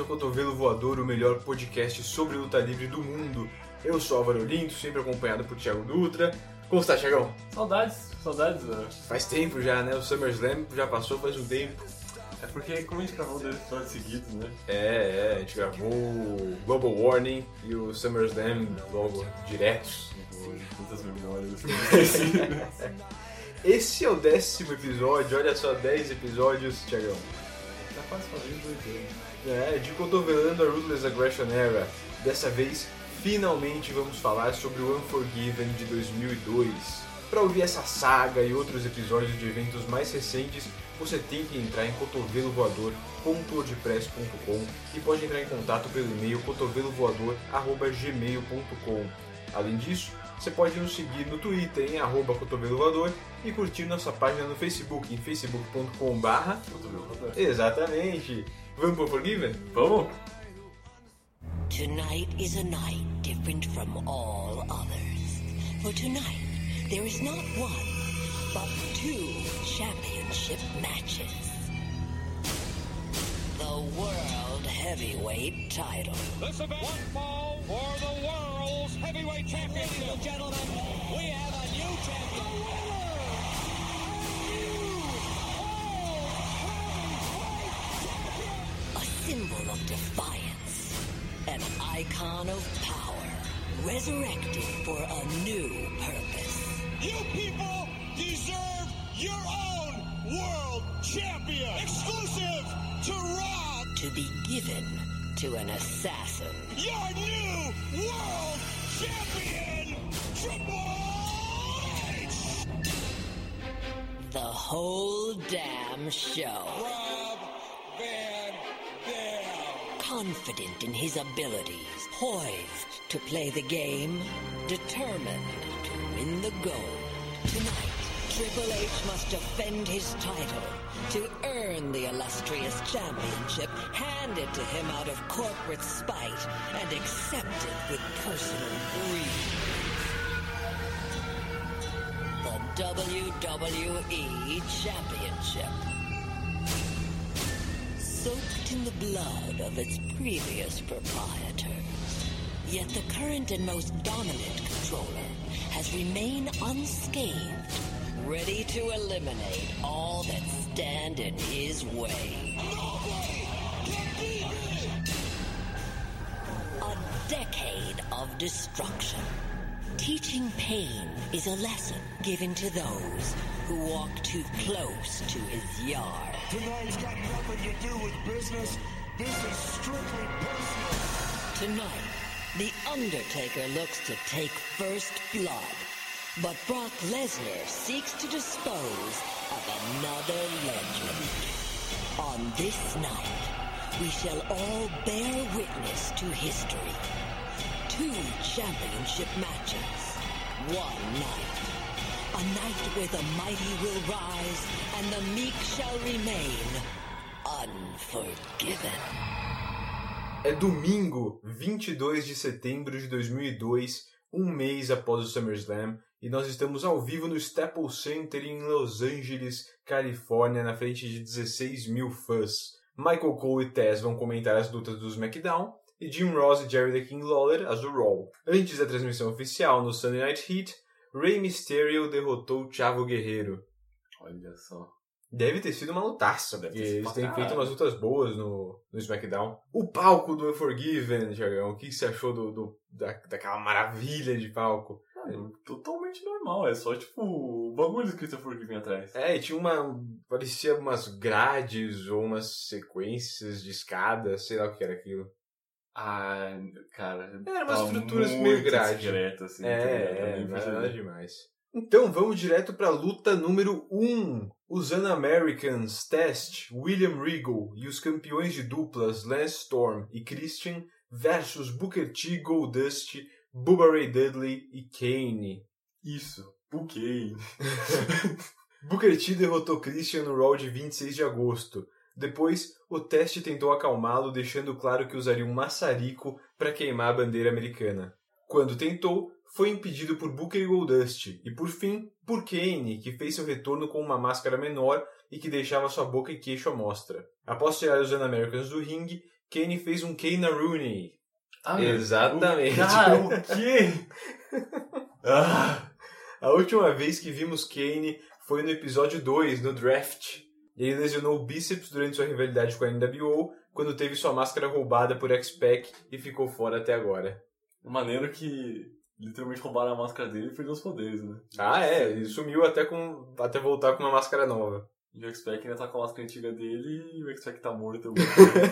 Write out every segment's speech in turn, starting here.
Ao Cotovelo Voador, o melhor podcast sobre luta livre do mundo. Eu sou Álvaro Olinto, sempre acompanhado por Thiago Dutra. Como está, Thiagão? Saudades, saudades. né? Faz tempo já, né? O SummerSlam já passou faz um tempo. É porque como a gente gravou dois episódios seguidos, né? É, é, a gente gravou o Global Warning e o SummerSlam logo diretos. Muitas memórias. Esse é o décimo episódio, olha só, 10 episódios, Thiagão. tá quase fazendo dois anos. É, de Cotovelando a Ruthless Aggression Era. Dessa vez, finalmente vamos falar sobre o Unforgiven de 2002. Para ouvir essa saga e outros episódios de eventos mais recentes, você tem que entrar em cotovelovoador.wordpress.com e pode entrar em contato pelo e-mail cotovelovoador.gmail.com. Além disso, você pode nos seguir no Twitter em arroba cotovelovoador e curtir nossa página no Facebook em facebook.com barra Exatamente. Vamos pro Unforgiven? Vamos? Tonight is a night different from all others. For tonight, there is not one, but two championship matches. The World Heavyweight title. This event, one fall for the world's heavyweight championship. Ladies and gentlemen, we have a new champion. A symbol of defiance. An icon of power. Resurrected for a new purpose. You people deserve your own world champion. Exclusive to Raw. To be given to an assassin. Your new world champion, Triple H. The whole damn show. Rob Van. Confident in his abilities, poised to play the game, determined to win the gold. Tonight, Triple H must defend his title to earn the illustrious championship handed to him out of corporate spite and accepted with personal greed. The WWE Championship soaked in the blood of its previous proprietors. Yet the current and most dominant controller has remained unscathed, ready to eliminate all that stand in his way. A decade of destruction. Teaching pain is a lesson given to those who walk too close to his yard. Tonight's got nothing to do with business. This is strictly personal. Tonight, The Undertaker looks to take first blood, but Brock Lesnar seeks to dispose of another legend. On this night, we shall all bear witness to history. Two championship matches, one night. A night where the mighty will rise and the meek shall remain unforgiven. É domingo, 22 de setembro de 2002, um mês após o SummerSlam, e nós estamos ao vivo no Staples Center em Los Angeles, Califórnia, na frente de 16 mil fãs. Michael Cole e Tess vão comentar as lutas do SmackDown, e Jim Ross e Jerry the King Lawler as do Raw. Antes da transmissão oficial no Sunday Night Heat, Rey Mysterio derrotou Chavo Guerreiro. Olha só. Deve ter sido uma lutaça, Deve ter sido eles têm feito umas lutas boas no, no SmackDown. O palco do Unforgiven, Thiagão, o que você achou do, do- da, daquela maravilha de palco? Totalmente normal. É só, tipo, o bagulho do Christopher que vem atrás. É, e tinha uma. parecia umas grades ou umas sequências de escadas, sei lá o que era aquilo. Ah, cara. Era umas tava estruturas muito meio grade. secreto, assim. tá? É, Eu é, nada, demais. Então vamos direto pra luta número 1. Um. Os Americans Test, William Regal e os campeões de duplas Lance Storm e Christian versus Booker T, Goldust, Bubba Ray Dudley e Kane. Isso. O Kane. Booker T derrotou Christian no Raw de 26 de agosto. Depois, o teste tentou acalmá-lo, deixando claro que usaria um maçarico para queimar a bandeira americana. Quando tentou, foi impedido por Booker e Goldust, e por fim, por Kane, que fez seu retorno com uma máscara menor e que deixava sua boca e queixo à mostra. Após tirar os Americans do ringue, Kane fez um Kane na Rooney. Ah, Exatamente. Cara, o quê? ah, A última vez que vimos Kane foi no episódio 2, no draft. Ele lesionou o bíceps durante sua rivalidade com a NWO, quando teve sua máscara roubada por X-Pac e ficou fora até agora. maneiro que literalmente roubaram a máscara dele e perdeu os poderes, né? Ah, é, ele sumiu até, com, até voltar com uma máscara nova. E o X-Pac ainda tá com a máscara antiga dele e o X-Pac tá morto.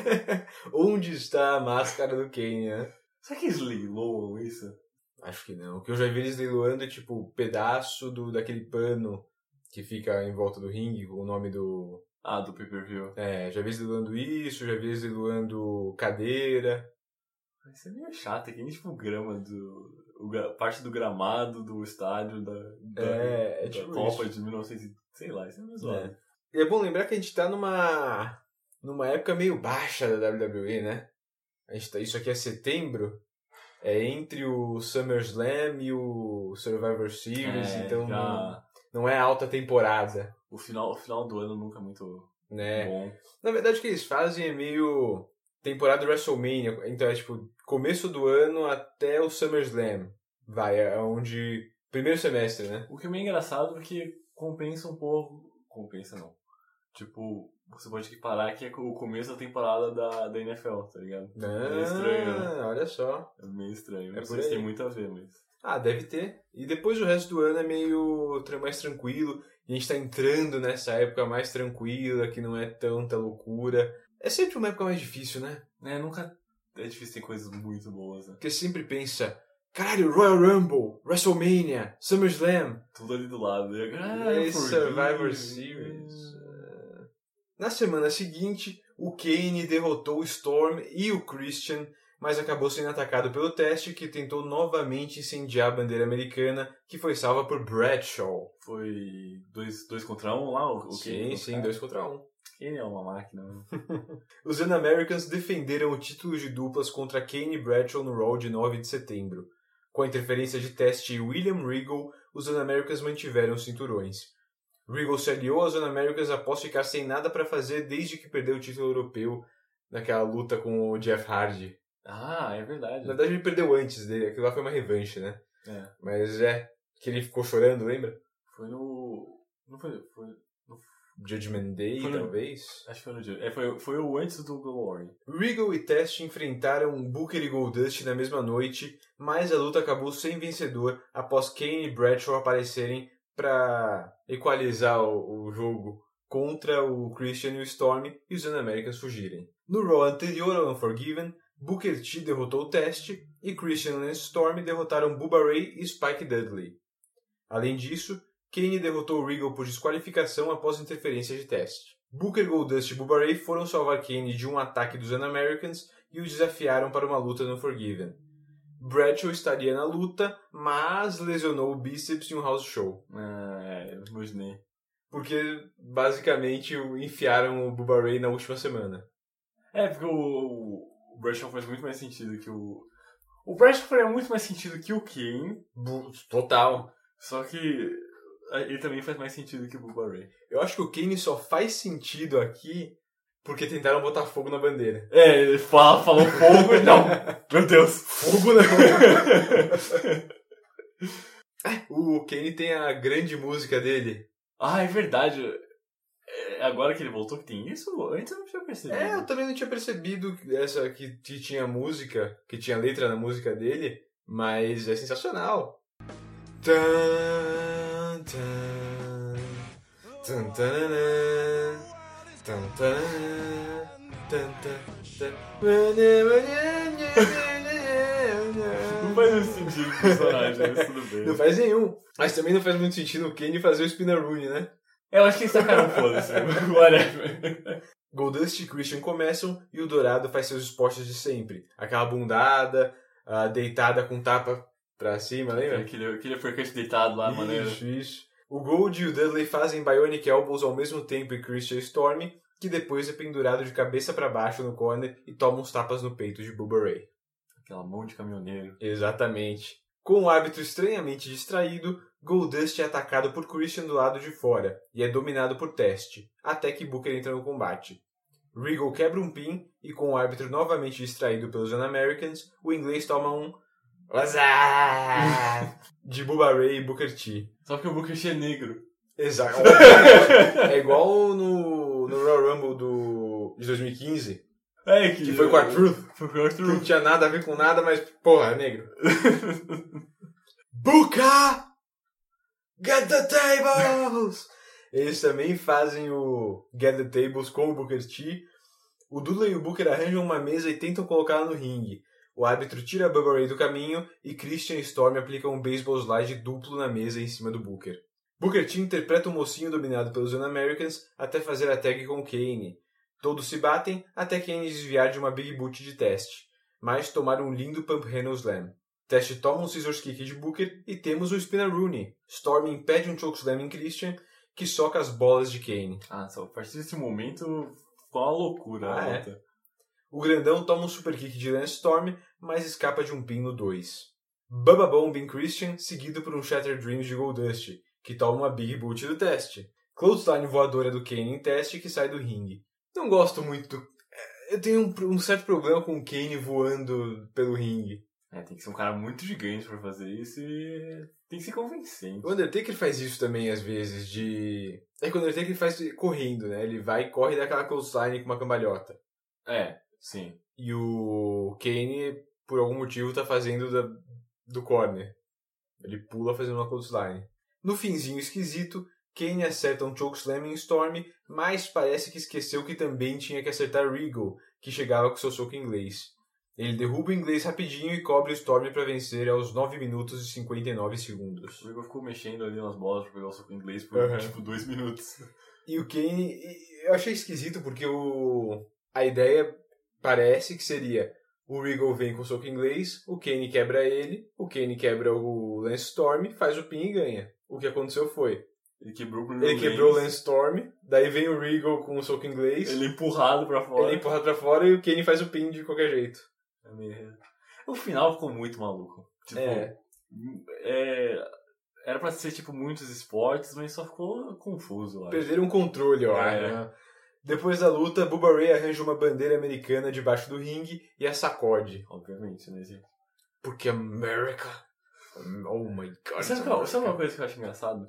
Onde está a máscara do Kane, né? Será que eles leiloam isso? Acho que não. O que eu já vi eles leiloando é tipo pedaço do, daquele pano que fica em volta do ringue com o nome do. Ah, do pay-per-view. É, já vi eles isso, já vi eles cadeira. Isso é meio chato, é que nem tipo grama do. o parte do gramado do estádio da, da, É, é da tipo Copa isso. de 1900. e- Sei lá, isso é meio zoado. É. E é bom lembrar que a gente tá numa. numa época meio baixa da WWE, né? A gente tá, isso aqui é setembro. É entre o SummerSlam e o Survivor Series, É, então já- não é alta temporada, o, final, o final do ano nunca é muito né? bom. Na verdade, o que eles fazem é meio temporada WrestleMania. Então é tipo, começo do ano até o SummerSlam. Vai, é onde. Primeiro semestre, né? O que é meio engraçado porque compensa um pouco. Compensa não. Tipo, você pode equiparar que é o começo da temporada da, da NFL, tá ligado? Ah, estranho, né? olha só. É meio estranho. É por aí. tem muito a ver, mas. Ah, deve ter. E depois o resto do ano é meio mais tranquilo. E a gente tá entrando nessa época mais tranquila, que não é tanta loucura. É sempre uma época mais difícil, né? É, nunca. É difícil ter coisas muito boas, né? Porque sempre pensa, caralho, Royal Rumble, WrestleMania, SummerSlam, Tudo ali do lado. Ah, forgive. Survivor Series. É. Na semana seguinte, o Kane derrotou o Storm e o Christian, mas acabou sendo atacado pelo teste que tentou novamente incendiar a bandeira americana, que foi salva por Bradshaw. Foi dois, dois contra um lá? O, sim, Kane sim, contra- dois contra um. Kane é uma máquina. né? Os Americans defenderam o título de duplas contra Kane e Bradshaw no Raw de 9 de setembro. Com a interferência de teste e William Regal, os Americans mantiveram os cinturões. Regal se aliou aos Americans após ficar sem nada para fazer desde que perdeu o título europeu naquela luta com o Jeff Hardy. Ah, é verdade. Na verdade, ele perdeu antes dele, aquilo lá foi uma revanche, né? É. Mas é, que ele ficou chorando, lembra? Foi no. Não foi. foi Judgment Day, Foi no- talvez? acho que foi no dia. É, foi, foi o antes do Glory. Regal e Test enfrentaram Booker e Goldust na mesma noite, mas a luta acabou sem vencedor após Kane e Bradshaw aparecerem para equalizar o, o jogo contra o Christian e o Storm e os Americans fugirem. No Raw anterior ao Unforgiven, Booker T derrotou o Test e Christian e Storm derrotaram Bubba Ray e Spike Dudley. Além disso, Kane derrotou Regal por desqualificação após interferência de teste. Booker, Goldust e Bubba Ray foram salvar Kane de um ataque dos Americans e o desafiaram para uma luta no Forgiven. Bradshaw estaria na luta, mas lesionou o bíceps em um house show. Ah, é, imaginei. Porque, basicamente, o- enfiaram o Bubba Ray na última semana. É, porque o, Bradshaw faz muito mais sentido que o. O Bradshaw faria muito mais sentido que o Kane, Total. só que é, ele também faz mais sentido que o Bubba Ray. Eu acho que o Kane só faz sentido aqui porque tentaram botar fogo na bandeira. É, ele fala, falou fogo e não. Meu Deus. Fogo não! o Kane tem a grande música dele. Ah, é verdade. Agora que ele voltou que tem isso, antes eu não tinha percebido. É, eu também não tinha percebido que essa que, que tinha música, que tinha letra na música dele, mas é sensacional. Tan, tan, tan, tananã, tan, tananã, tan, tan, Não faz muito sentido o personagem, mas tudo bem. Não faz nenhum. Mas também não faz muito sentido o Kenny fazer o Spinner Rooney, né? Eu acho que eles sacaram foda-se. Whatever. Goldust e Christian começam e o Dourado faz seus esportes de sempre. Aquela bundada, a deitada com tapa pra cima, lembra? Aquele, aquele uppercut deitado lá, maneiro. Isso, isso. O Gold e o Dudley fazem Bionic Elbows ao mesmo tempo em Christian Storm, que depois é pendurado de cabeça pra baixo no corner e toma uns tapas no peito de Bubba Ray. Aquela mão de caminhoneiro. Exatamente. Com o árbitro estranhamente distraído, Goldust é atacado por Christian do lado de fora e é dominado por Test, até que Booker entra no combate. Regal quebra um pin e com o árbitro novamente distraído pelos Americans, o inglês toma um de Bubba Ray e Booker T. Só que o Booker T é negro. Exato. é igual no, no Royal Rumble do, de 2015, É, que foi com a Truth, Foi com a que não Truth. tinha nada a ver com nada, mas, porra, é negro. Booker! Get the tables! Eles também fazem o Get the Tables com o Booker T. O Dudley e o Booker arranjam uma mesa e tentam colocá-la no ringue. O árbitro tira a Bubba Ray do caminho e Christian Storm aplica um baseball slide duplo na mesa em cima do Booker. Booker T interpreta o mocinho dominado pelos Americans até fazer a tag com Kane. Todos se batem até Kane desviar de uma Big Boot de teste, mas tomar um lindo Pump Handle Slam. Teste toma um Scissors Kick de Booker e temos um Spinner Rooney. Storm impede um Chokeslam em Christian, que soca as bolas de Kane. Ah, só a partir desse momento foi uma loucura Ah, a é? O grandão toma um Super Kick de Lance Storm, mas escapa de um pin no 2. Bubba Bomb em Christian, seguido por um Shattered Dreams de Goldust, que toma uma Big Boot do teste. Clothesline voadora do Kane em teste, que sai do ringue. Não gosto muito é, Eu tenho um, um certo problema com o Kane voando pelo ringue. É, tem que ser um cara muito gigante pra fazer isso e tem que ser convincente. O Undertaker faz isso também às vezes, de... É que o Undertaker faz correndo, né? Ele vai e corre daquela clothesline com uma cambalhota. É, sim. E o Kane, por algum motivo, tá fazendo da, do corner. Ele pula fazendo uma clothesline. No finzinho esquisito, Kane acerta um chokeslam em Storm, mas parece que esqueceu que também tinha que acertar Regal, que chegava com seu soco inglês. Ele derruba o inglês rapidinho e cobre o Storm para vencer aos 9 minutos e 59 segundos. O Igor ficou mexendo ali nas bolas pra pegar o soco inglês por Aham. tipo dois minutos. E o Kane, eu achei esquisito porque o a ideia parece que seria o Regal vem com o soco inglês, o Kane quebra ele, o Kane quebra o Lance Storm, faz o pin e ganha. O que aconteceu foi, Ele quebrou o ele quebrou o Lance Storm, daí vem o Regal com o soco inglês, Ele é empurrado pra fora. ele é empurrado pra fora e o Kane faz o pin de qualquer jeito. É meio- O final ficou muito maluco. Tipo, É. é, Era pra ser, tipo, muitos esportes, mas só ficou confuso, eu acho. Perderam o controle, eu É. né? Depois da luta, Bubba Ray arranja uma bandeira americana debaixo do ringue e a sacode. Obviamente, né, gente? Porque America. Oh my god. Sabe, qual- sabe uma coisa que eu acho engraçado?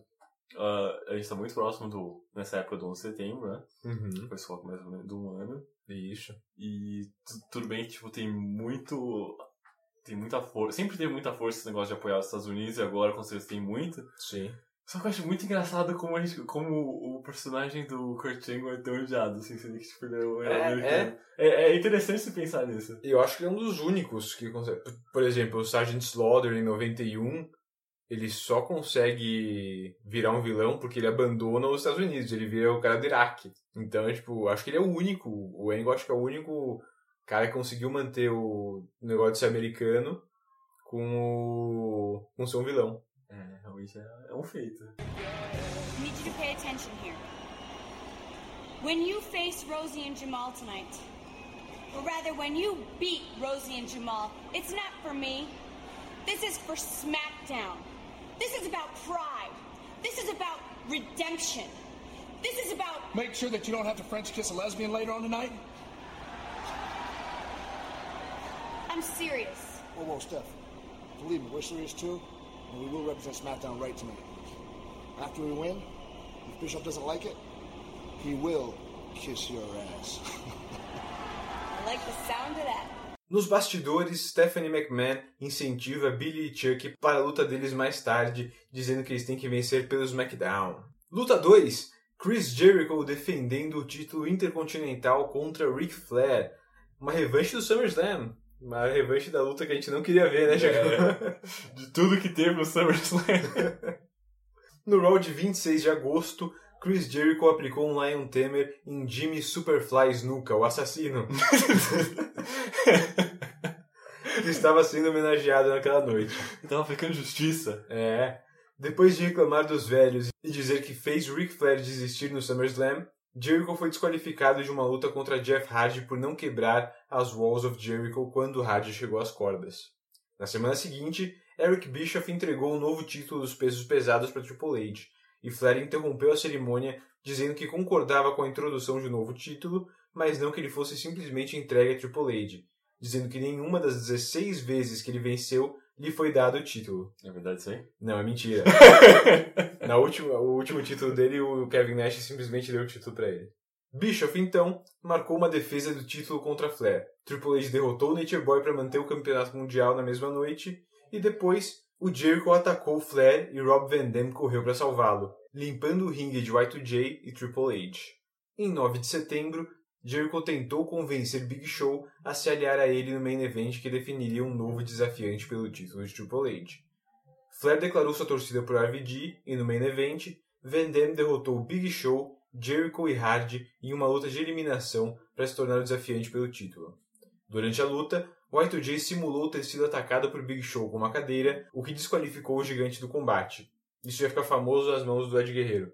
Ah, a gente tá muito próximo do, nessa época do 11 de setembro, né? Uhum. Foi só mais ou menos de um ano. Isso. E tu- tudo bem que, tipo, tem muito... Tem muita força. Sempre teve muita força esse negócio de apoiar os Estados Unidos e agora com certeza tem muito. Sim. Só que eu acho muito engraçado como, a gente, como o personagem do Kurt Angle é tão odiado, assim, sendo que tipo, ele é, um- É, americano. É, é interessante se pensar nisso. Eu acho que ele é um dos únicos que consegue. Por- exemplo, o Sergeant Slaughter em 91, ele só consegue virar um vilão porque ele abandona os Estados Unidos, ele vira o cara do Iraque. Então, tipo, acho que ele é o único. O Angle acho que é o único cara que conseguiu manter o negócio de ser americano com o. com ser um vilão. É, realmente é, é um feito. Need you to pay attention here. When you face Rosie and Jamal tonight, or rather, when you beat Rosie and Jamal, it's not for me. This is for SmackDown. This is about pride. This is about redemption. This is about. Make sure that you don't have to French kiss a lesbian later on tonight. I'm serious. Whoa, whoa, Steph. Believe me, we're serious too, and we will represent SmackDown right tonight. After we win, if Bishop doesn't like it, he will kiss your ass. I like the sound of that. Nos bastidores, Stephanie McMahon incentiva Billy e Chuck para a luta deles mais tarde, dizendo que eles têm que vencer pelo SmackDown. Luta 2: Chris Jericho defendendo o título intercontinental contra Ric Flair. Uma revanche do SummerSlam. Uma revanche da luta que a gente não queria ver, né, Jacob? De tudo que teve no SummerSlam. No Raw de 26 de agosto, Chris Jericho aplicou um Lion Tamer em Jimmy Superfly Snuka, o assassino. que estava sendo homenageado naquela noite. Tava aplicando justiça. É. Depois de reclamar dos velhos e dizer que fez Ric Flair desistir no SummerSlam, Jericho foi desqualificado de uma luta contra Jeff Hardy por não quebrar as Walls of Jericho quando Hardy chegou às cordas. Na semana seguinte, Eric Bischoff entregou um novo título dos pesos pesados para Triple H, e Flair interrompeu a cerimônia dizendo que concordava com a introdução de um novo título, mas não que ele fosse simplesmente entregue a Triple H, dizendo que nenhuma das 16 vezes que ele venceu lhe foi dado o título. É verdade isso aí? Não, é mentira. Na última, o último título dele, o Kevin Nash simplesmente deu o título para ele. Bischoff, então, marcou uma defesa do título contra Flair. Triple H derrotou o Nature Boy para manter o campeonato mundial na mesma noite, e depois o Jericho atacou Flair e Rob Van Dam correu para salvá-lo, limpando o ringue de Y2J e Triple H. Em 9 de setembro, Jericho tentou convencer Big Show a se aliar a ele no main event que definiria um novo desafiante pelo título de Triple H. Flair declarou sua torcida por RVD e no main event, Van Dam derrotou Big Show, Jericho e Hardy em uma luta de eliminação para se tornar o desafiante pelo título. Durante a luta, Y2J simulou ter sido atacado por Big Show com uma cadeira, o que desqualificou o gigante do combate. Isso ia ficar famoso nas mãos do Ed Guerreiro.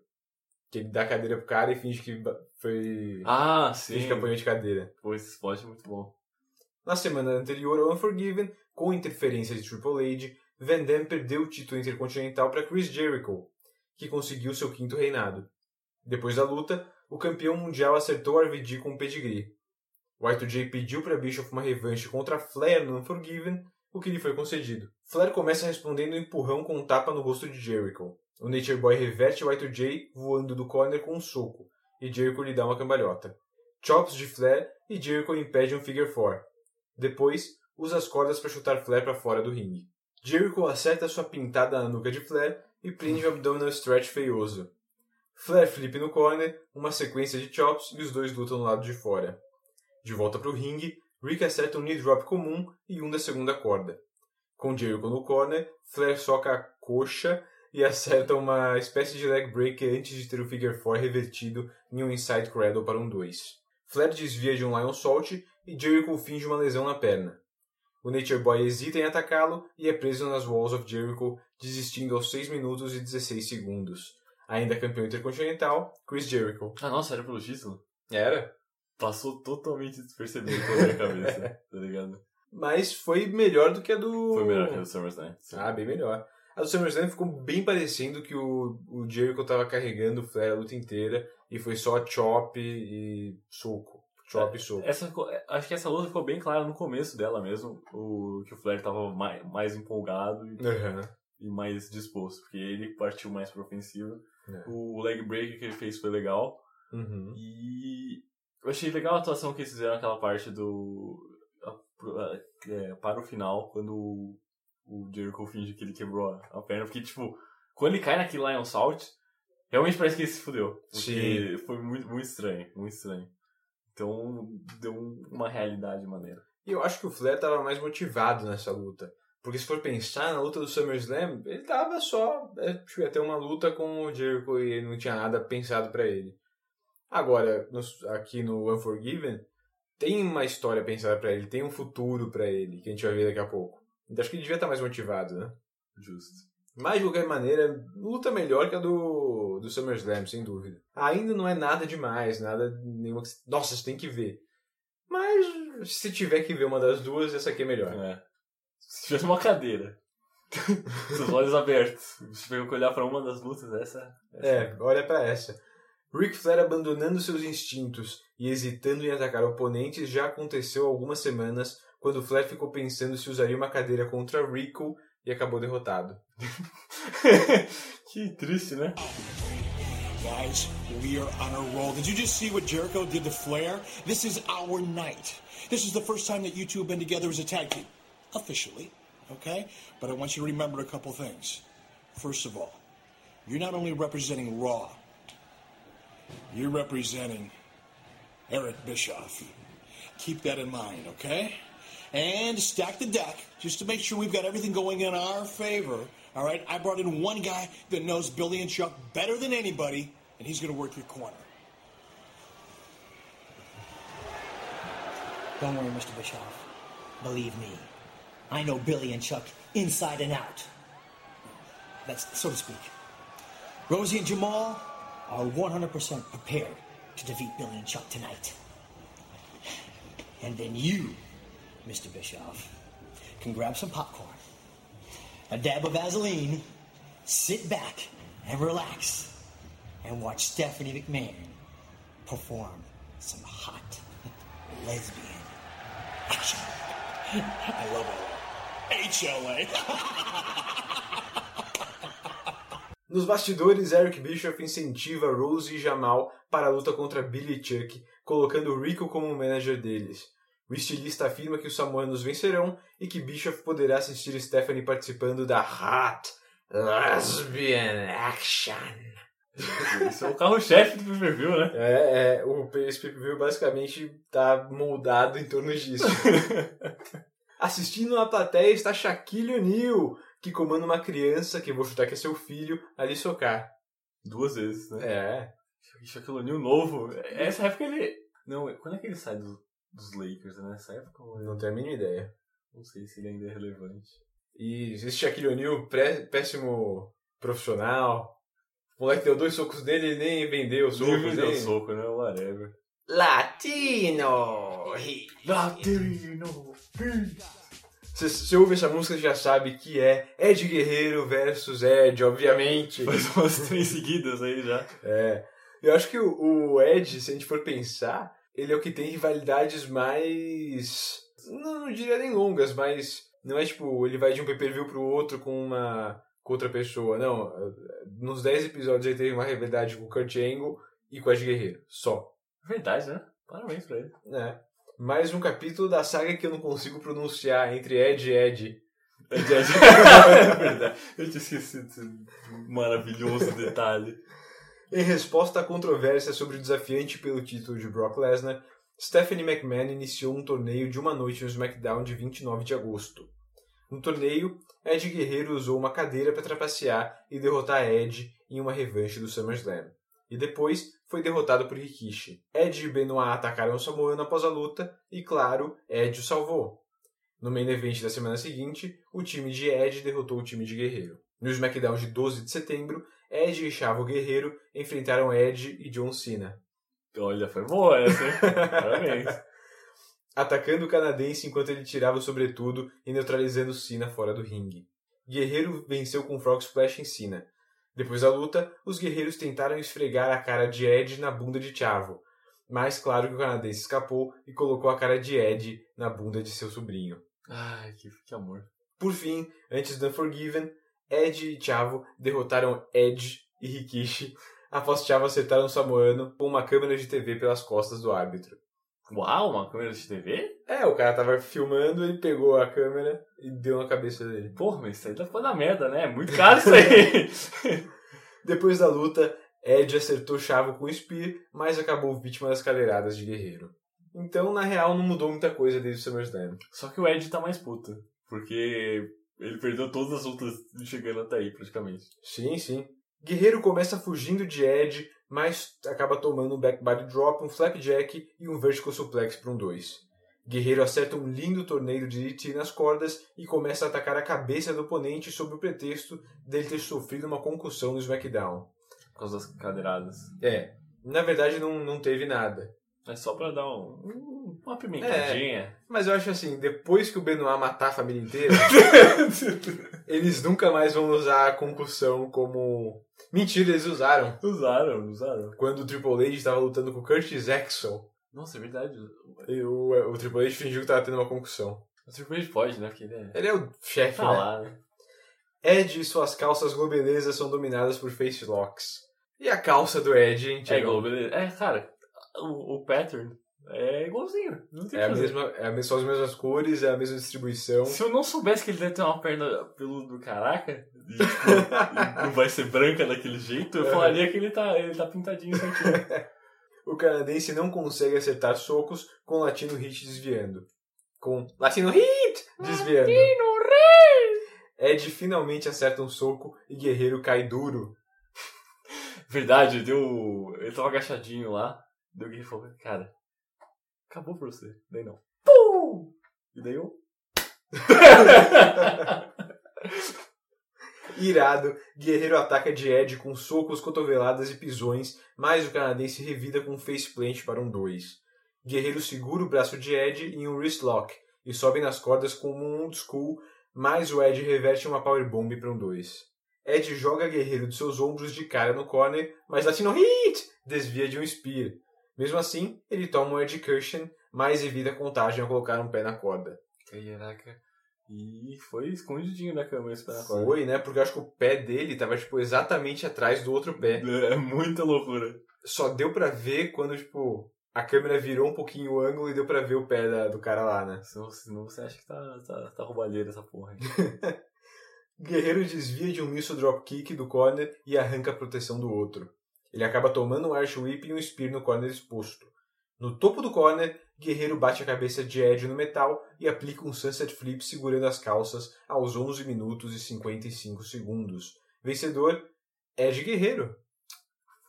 Que ele dá a cadeira pro cara e finge que foi. Ah, sim. finge que apanhou de cadeira. Pô, esse spot é muito bom. Na semana anterior ao Unforgiven, com interferência de Triple H, Van Dam perdeu o título intercontinental para Chris Jericho, que conseguiu seu quinto reinado. Depois da luta, o campeão mundial acertou RVD com um pedigree. Y2J pediu para Bischoff uma revanche contra Flair no Unforgiven, o que lhe foi concedido. Flair começa respondendo um empurrão com um tapa no rosto de Jericho. O Nature Boy reverte Y2J voando do corner com um soco, e Jericho lhe dá uma cambalhota. Chops de Flair e Jericho impede um figure four. Depois, usa as cordas para chutar Flair para fora do ringue. Jericho acerta sua pintada na nuca de Flair e prende o abdominal stretch feioso. Flair flip no corner, uma sequência de chops e os dois lutam no lado de fora. De volta para o ringue, Rick acerta um knee drop comum e um da segunda corda. Com Jericho no corner, Flair soca a coxa e acerta uma espécie de leg break antes de ter o figure four revertido em um inside cradle para um 2. Flair desvia de um Lion Salt e Jericho finge uma lesão na perna. O Nature Boy hesita em atacá-lo e é preso nas Walls of Jericho, desistindo aos 6 minutos e 16 segundos. Ainda campeão intercontinental, Chris Jericho. Ah, nossa, era pelo título? Era. Passou totalmente despercebido pela minha cabeça, tá ligado? Mas foi melhor do que a do. Foi melhor que a do SummerSlam. sim. Ah, bem melhor. A do SummerSlam ficou bem parecendo que o, o Jericho tava carregando o Flair a luta inteira e foi só chop e soco. Chop e soco. Essa, ficou- acho que essa luta ficou bem clara no começo dela mesmo, o, que o Flair tava mais, mais empolgado e, Aham. e mais disposto, porque ele partiu mais pro ofensivo. É. O leg break que ele fez foi legal. Uhum. E eu achei legal a atuação que eles fizeram naquela parte do. é, para o final, quando o, Jericho finge que ele quebrou a, perna, porque, tipo, quando ele cai naquele Lion Salt, realmente parece que ele se fudeu. Porque foi muito, muito estranho, muito estranho. Então deu um- uma realidade maneira. E eu acho que o Flair tava mais motivado nessa luta. Porque se for pensar na luta do SummerSlam, ele tava só. é, Acho que ia ter uma luta com o Jericho e não tinha nada pensado pra ele. Agora, no- aqui no Unforgiven, tem uma história pensada pra ele, tem um futuro pra ele, que a gente vai ver daqui a pouco. Então acho que ele devia estar mais motivado, né? Justo. Mas, de qualquer maneira, luta melhor que a do, do SummerSlam, sem dúvida. Ainda não é nada demais, nada nenhuma que... Nossa, você tem que ver. Mas, se tiver que ver uma das duas, essa aqui é melhor. É. Se tivesse uma cadeira, seus olhos abertos, se tiver que olhar pra uma das lutas, essa. essa É, olha pra essa. Ric Flair abandonando seus instintos e hesitando em atacar oponentes já aconteceu há algumas semanas, quando Flair ficou pensando se usaria uma cadeira contra Rico e acabou derrotado. que triste, né? Guys, we are on a roll. Did you just see what Jericho did to Flair? This is our night. This is the first time that you two have been together as a tag team. Officially, okay? But I want you to remember a couple things. First of all, you're not only representing Raw, you're representing Eric Bischoff. Keep that in mind, okay? And stack the deck just to make sure we've got everything going in our favor. All right, I brought in one guy that knows Billy and Chuck better than anybody, and he's going to work your corner. Don't worry, Mr. Bischoff. Believe me, I know Billy and Chuck inside and out. That's so to speak. Rosie and Jamal are 100% prepared to defeat Billy and Chuck tonight. And then you, Mr. Bischoff, can grab some popcorn, a dab of Vaseline, sit back and relax, and watch Stephanie McMahon perform some hot lesbian action. I love it. HLA. Nos bastidores, Eric Bischoff incentiva Rose e Jamal para a luta contra Billy Chuck, colocando Rico como o manager deles. O estilista afirma que os samoanos vencerão e que Bischoff poderá assistir Stephanie participando da Hot Lesbian Action. Isso é o carro-chefe do pay-per-view, né? É, é o pay-per-view basicamente tá moldado em torno disso. Assistindo na plateia está Shaquille O'Neal, que comanda uma criança, que eu vou chutar que é seu filho, a lhe socar. Duas vezes, né? É. Shaquille O'Neal novo. Essa época ele... Não, quando é que ele sai do, dos Lakers? né? Nessa época? ou é- Não tenho a mínima ideia. Não sei se ele ainda é relevante. E esse Shaquille O'Neal, péssimo profissional. O moleque deu dois socos nele e nem vendeu os socos. me deu nem- soco, né? Whatever. Latino! Latino! Você, você ouve essa música, já sabe que é Ed Guerreiro versus Ed, obviamente. Faz umas três seguidas aí já. É. Eu acho que o, o Ed, se a gente for pensar, ele é o que tem rivalidades mais. Não, não diria nem longas, mas não é tipo, ele vai de um pay-per-view pro outro com uma. com outra pessoa. Não. Nos 10 episódios ele teve uma rivalidade com o Kurt Angle e com o Ed Guerreiro. Só. Verdade, né? Parabéns pra ele. né? Mais um capítulo da saga que eu não consigo pronunciar entre Ed e Ed. É verdade. Eu tinha esquecido desse maravilhoso detalhe. Em resposta à controvérsia sobre o desafiante pelo título de Brock Lesnar, Stephanie McMahon iniciou um torneio de uma noite no SmackDown de 29 de agosto. No torneio, Ed Guerreiro usou uma cadeira para trapacear e derrotar Ed em uma revanche do SummerSlam. E depois foi derrotado por Rikishi. Ed e Benoit atacaram o Samoano após a luta e, claro, Ed o salvou. No main event da semana seguinte, o time de Ed derrotou o time de Guerreiro. No SmackDown de 12 de setembro, Ed e Chavo Guerreiro enfrentaram Ed e John Cena, Olha, foi boa essa, hein? Parabéns. atacando o canadense enquanto ele tirava o sobretudo e neutralizando Cena fora do ringue. Guerreiro venceu com Frog Splash em Cena. Depois da luta, os guerreiros tentaram esfregar a cara de Ed na bunda de Chavo, mas claro que o canadense escapou e colocou a cara de Ed na bunda de seu sobrinho. Ai, que, que amor. Por fim, antes do Unforgiven, Ed e Chavo derrotaram Edge e Rikishi após Chavo acertar um samoano com uma câmera de TV pelas costas do árbitro. Uau, uma câmera de TV? É, o cara tava filmando, ele pegou a câmera e deu na cabeça dele. Porra, mas isso aí tá ficando na merda, né? É muito caro isso aí. Depois da luta, Ed acertou Chavo com o Spear, mas acabou vítima das cadeiradas de Guerreiro. Então, na real, não mudou muita coisa desde o SummerSlam. Só que o Ed tá mais puto. Porque ele perdeu todas as lutas chegando até aí, praticamente. Sim, sim. Guerreiro começa fugindo de Ed, mas acaba tomando um back body drop, um flapjack e um vertical suplex para um 2. Guerreiro acerta um lindo torneio de DT nas cordas e começa a atacar a cabeça do oponente sob o pretexto dele ter sofrido uma concussão no SmackDown. Por causa das cadeiradas. É, na verdade não, não teve nada. É só pra dar um, um- uma pimentadinha. Mas eu acho assim, depois que o Benoit matar a família inteira, eles nunca mais vão usar a concussão como... Mentira, eles usaram. Usaram, usaram. Quando o Triple H estava lutando com o Curtis Axel, Nossa, é verdade. e o, o Triple H fingiu que estava tendo uma concussão. O Triple H pode, né? Porque ele é... Ele é o chefe, Tá né? lá, né? Ed e suas calças globelezas são dominadas por face locks. E a calça do Ed, hein, É Tiagão? igual, beleza. É, cara, o, o pattern é igualzinho. Não tem É a fazer. mesma, é a mesma, são as mesmas cores, é a mesma distribuição. Se eu não soubesse que ele deve ter uma perna peluda do caraca, e, tipo, não vai ser branca daquele jeito, eu falaria que ele tá, ele tá pintadinho certinho. O canadense não consegue acertar socos com o Latino Hit desviando. Com Latino Hit desviando. Ed finalmente acerta um soco e Guerreiro cai duro. Verdade, deu. Ele tava agachadinho lá, deu alguém falou, cara, acabou pra você. Daí não. Pum! E daí eu. Irado, Guerreiro ataca de Ed com socos, cotoveladas e pisões, mas o canadense revida com um faceplant para um 2. Guerreiro segura o braço de Ed em um wrist lock e sobem nas cordas como um old school, mas o Ed reverte uma powerbomb para um 2. Ed joga Guerreiro de seus ombros de cara no corner, mas Latino Hit desvia de um spear. Mesmo assim, ele toma um Ed Cushion, mas evita a contagem ao colocar um pé na corda. Caraca. E foi escondidinho na cama esse pé na corda. Foi, né? Porque eu acho que o pé dele tava, tipo, exatamente atrás do outro pé. É muita loucura. Só deu pra ver quando, tipo, a câmera virou um pouquinho o ângulo e deu pra ver o pé da- do cara lá, né? Senão, senão você acha que tá, tá, tá roubalheira essa porra aí. Guerreiro desvia de um missile dropkick do corner e arranca a proteção do outro. Ele acaba tomando um Arch Whip e um Spear no corner exposto. No topo do corner, Guerreiro bate a cabeça de Ed no metal e aplica um Sunset Flip segurando as calças aos 11 minutos e 55 segundos. Vencedor, Ed Guerreiro.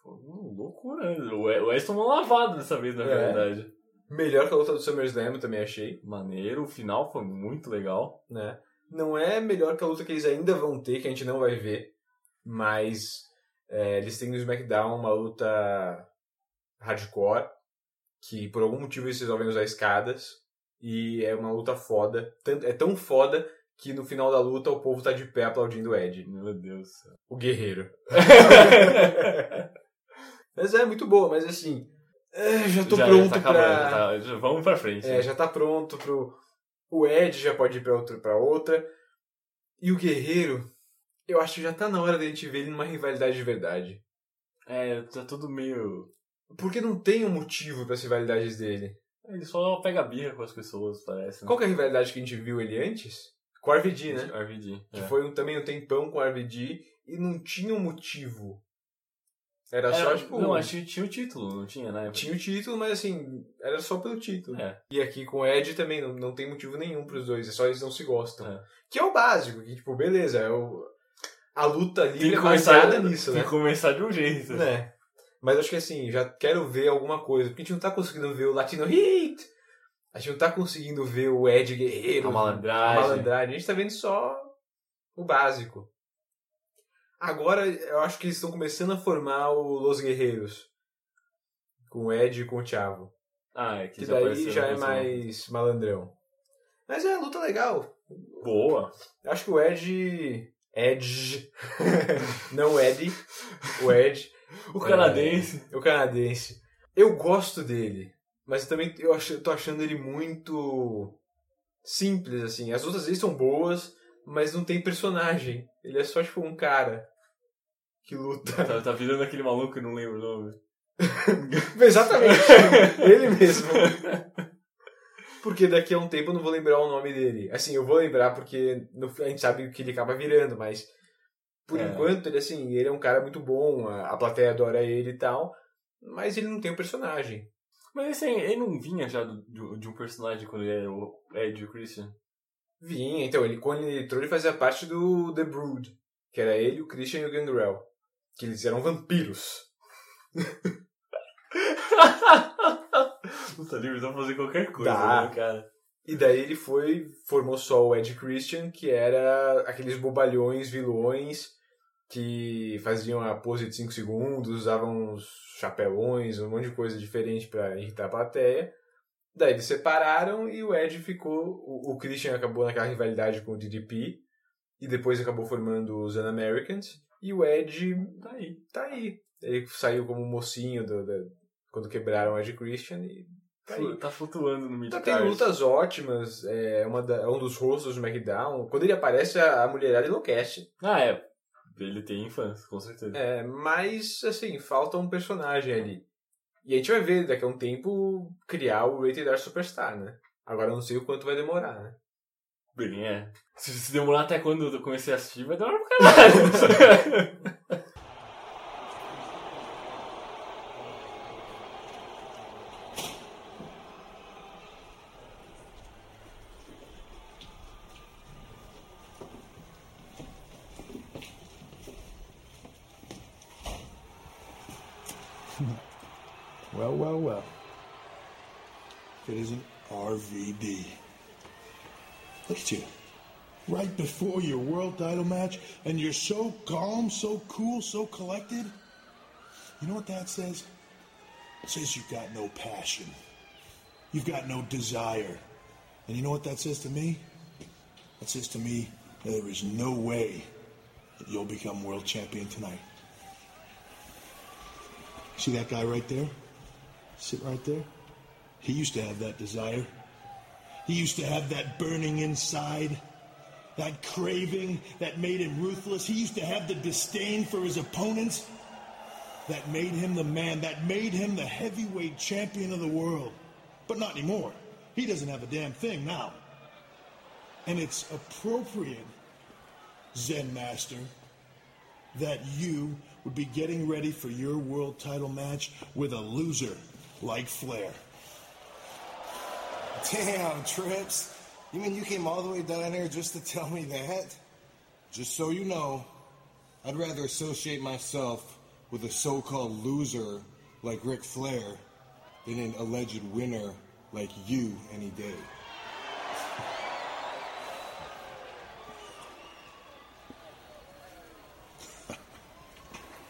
Uma loucura, né? O Ed tomou uma lavada dessa vez, na É. verdade. Melhor que a luta do SummerSlam, eu também achei. Maneiro, o final foi muito legal. né? Não é melhor que a luta que eles ainda vão ter, que a gente não vai ver, mas é, eles têm no SmackDown uma luta hardcore, que por algum motivo eles resolvem usar escadas, e é uma luta foda. Tanto- É tão foda que no final da luta o povo tá de pé aplaudindo o Ed, Meu Deus o guerreiro. mas é muito boa, mas assim, é, já tô já, pronto já tá pra... acabando, já tá- já- vamos pra frente. É, já tá pronto pro. O Ed já pode ir pra outra, pra outra. E o Guerreiro, eu acho que já tá na hora da gente ver ele numa rivalidade de verdade. É, tá tudo meio. Porque não tem um motivo para as rivalidades dele. Ele só pega birra com as pessoas, parece. Né? Qual que é a rivalidade que a gente viu ele antes? Com o RVD, né? RVD. Que é. foi um, também um tempão com o RVD e não tinha um motivo. Era só, Era- tipo. Não, acho que tinha o título, não tinha, né? Tinha o título, mas assim, era só pelo título. É. E aqui com o Ed também não, não tem motivo nenhum pros dois, é só eles não se gostam. É. Que é o básico, que tipo, beleza, é o, a luta livre Tem que é baseada nisso, tem né? que começar de um jeito. né? Mas acho que assim, já quero ver alguma coisa, porque a gente não tá conseguindo ver o Latino Hit, a gente não tá conseguindo ver o Ed Guerreiro, A a malandragem. malandragem, a gente tá vendo só o básico. Agora eu acho que eles estão começando a formar o Los Guerreiros. Com o Ed e com o Thiago. Ah, é que, Que já daí já é mais malandrão. Mas é luta legal. nome. Boa. Acho que o Ed. Edge. Não o Ed. O Ed. O canadense. É, o canadense. Eu gosto dele. Mas eu também eu, acho, eu tô achando ele muito simples, assim. As lutas dele são boas, mas não tem personagem. Ele é só, tipo, um cara que luta. Tá, tá virando aquele maluco que não lembro o nome. Exatamente. ele mesmo. Porque daqui a um tempo eu não vou lembrar o nome dele. Assim, eu vou lembrar porque no, a gente sabe o que ele acaba virando, mas por É. enquanto ele assim, ele é um cara muito bom, a, a plateia adora ele e tal, mas ele não tem um personagem. Mas assim, ele não vinha já do- de, de um personagem quando ele era o Ed e o Christian? Vinha, então, ele quando ele entrou ele fazia parte do The Brood, que era ele, o Christian e o Gangrel, que eles eram vampiros. Luta livre, dá pra fazer qualquer coisa, Dá. né, cara? E daí ele foi, formou só o Ed Christian, que era aqueles bobalhões, vilões, que faziam a pose de 5 segundos, usavam uns chapelões, um monte de coisa diferente pra irritar a plateia. Daí eles separaram e o Ed ficou. O, o Christian acabou naquela rivalidade com o DDP, e depois acabou formando os Un-Americans, e o Ed Tá aí. tá aí. Ele saiu como mocinho do, da- quando quebraram o Ed Christian e tá. Tá flutuando no mid Tá, tem lutas ótimas, é, uma da- é um dos rostos do SmackDown. Quando ele aparece, a, a mulherada enlouquece. Ah, é. Ele tem fãs, com certeza. É, mas, assim, falta um personagem ali. E a gente vai ver daqui a um tempo criar o Rated R Superstar, né? Agora eu não sei o quanto vai demorar, né? Bem, é. Se, se demorar até quando eu comecei a assistir, vai demorar pra caralho. Well, well, well. It isn't RVD. Look at you. Right before your world title match, and you're so calm, so cool, so collected. You know what that says? It says you've got no passion. You've got no desire. And you know what that says to me? That says to me that there is no way that you'll become world champion tonight. See that guy right there? Sit right there? He used to have that desire. He used to have that burning inside, that craving that made him ruthless. He used to have the disdain for his opponents that made him the man, that made him the heavyweight champion of the world. But not anymore. He doesn't have a damn thing now. And it's appropriate, Zen Master, that you would be getting ready for your world title match with a loser like Flair. Damn, Trips. You mean you came all the way down here just to tell me that? Just so you know, I'd rather associate myself with a so-called loser like Ric Flair than an alleged winner like you any day.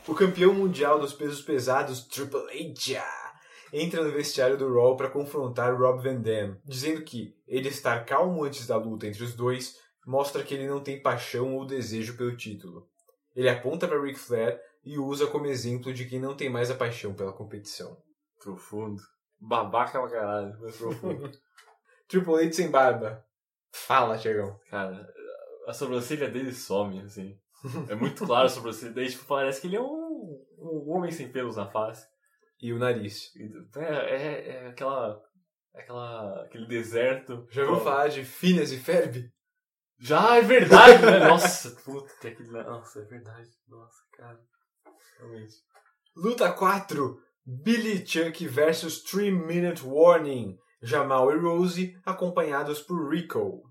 O campeão mundial dos pesos pesados, Triple H, entra no vestiário do Raw para confrontar Rob Van Dam, dizendo que ele estar calmo antes da luta entre os dois mostra que ele não tem paixão ou desejo pelo título. Ele aponta para Ric Flair e o usa como exemplo de quem não tem mais a paixão pela competição. Profundo. Babaca pra caralho, mas profundo. Triple H sem barba. Fala, Tiagão. Cara, a sobrancelha dele some, assim. É muito claro a sobrancelha dele, tipo, parece que ele é um, um homem sem pelos na face. E o nariz. É, é, é aquela, aquela. aquele deserto. Já ouviu falar de Phineas e Ferb? Já, é verdade, né? Nossa, puta, que aquele. Nossa, é verdade. Nossa, cara. Realmente. Luta 4. Billy Chuck versus 3 Minute Warning. Jamal e Rose, acompanhados por Rico.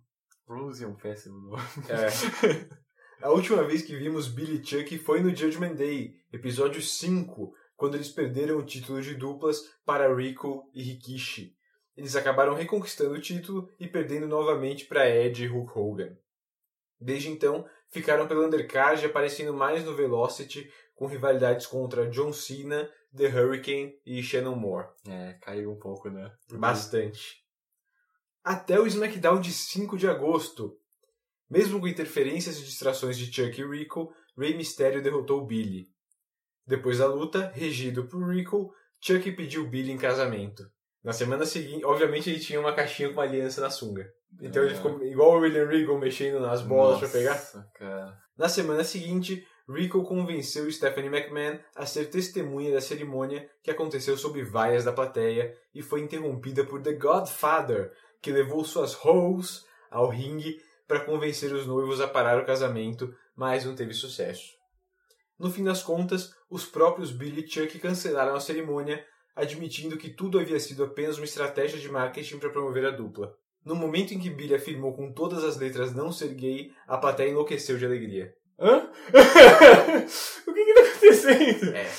Rose é um péssimo nome. É. A última vez que vimos Billy Chuck foi no Judgment Day, episódio 5, quando eles perderam o título de duplas para Rico e Rikishi. Eles acabaram reconquistando o título e perdendo novamente para Edge e Hulk Hogan. Desde então, ficaram pelo undercard aparecendo mais no Velocity, com rivalidades contra John Cena, The Hurricane e Shannon Moore. É, caiu um pouco, né? Bastante. Até o SmackDown de 5 de agosto. Mesmo com interferências e distrações de Chuck e Rico, Rey Mysterio derrotou Billy. Depois da luta, regido por Rico, Chuck pediu Billy em casamento. Na semana seguinte, obviamente ele tinha uma caixinha com uma aliança na sunga. Então ele É. ficou igual o William Regal mexendo nas bolas pra pegar. Cara. Na semana seguinte, Rico convenceu Stephanie McMahon a ser testemunha da cerimônia que aconteceu sob vaias da plateia e foi interrompida por The Godfather, que levou suas hoes ao ringue para convencer os noivos a parar o casamento, mas não teve sucesso. No fim das contas, os próprios Billy e Chuck cancelaram a cerimônia, admitindo que tudo havia sido apenas uma estratégia de marketing para promover a dupla. No momento em que Billy afirmou com todas as letras não ser gay, a plateia enlouqueceu de alegria. Hã? o que que tá acontecendo? É.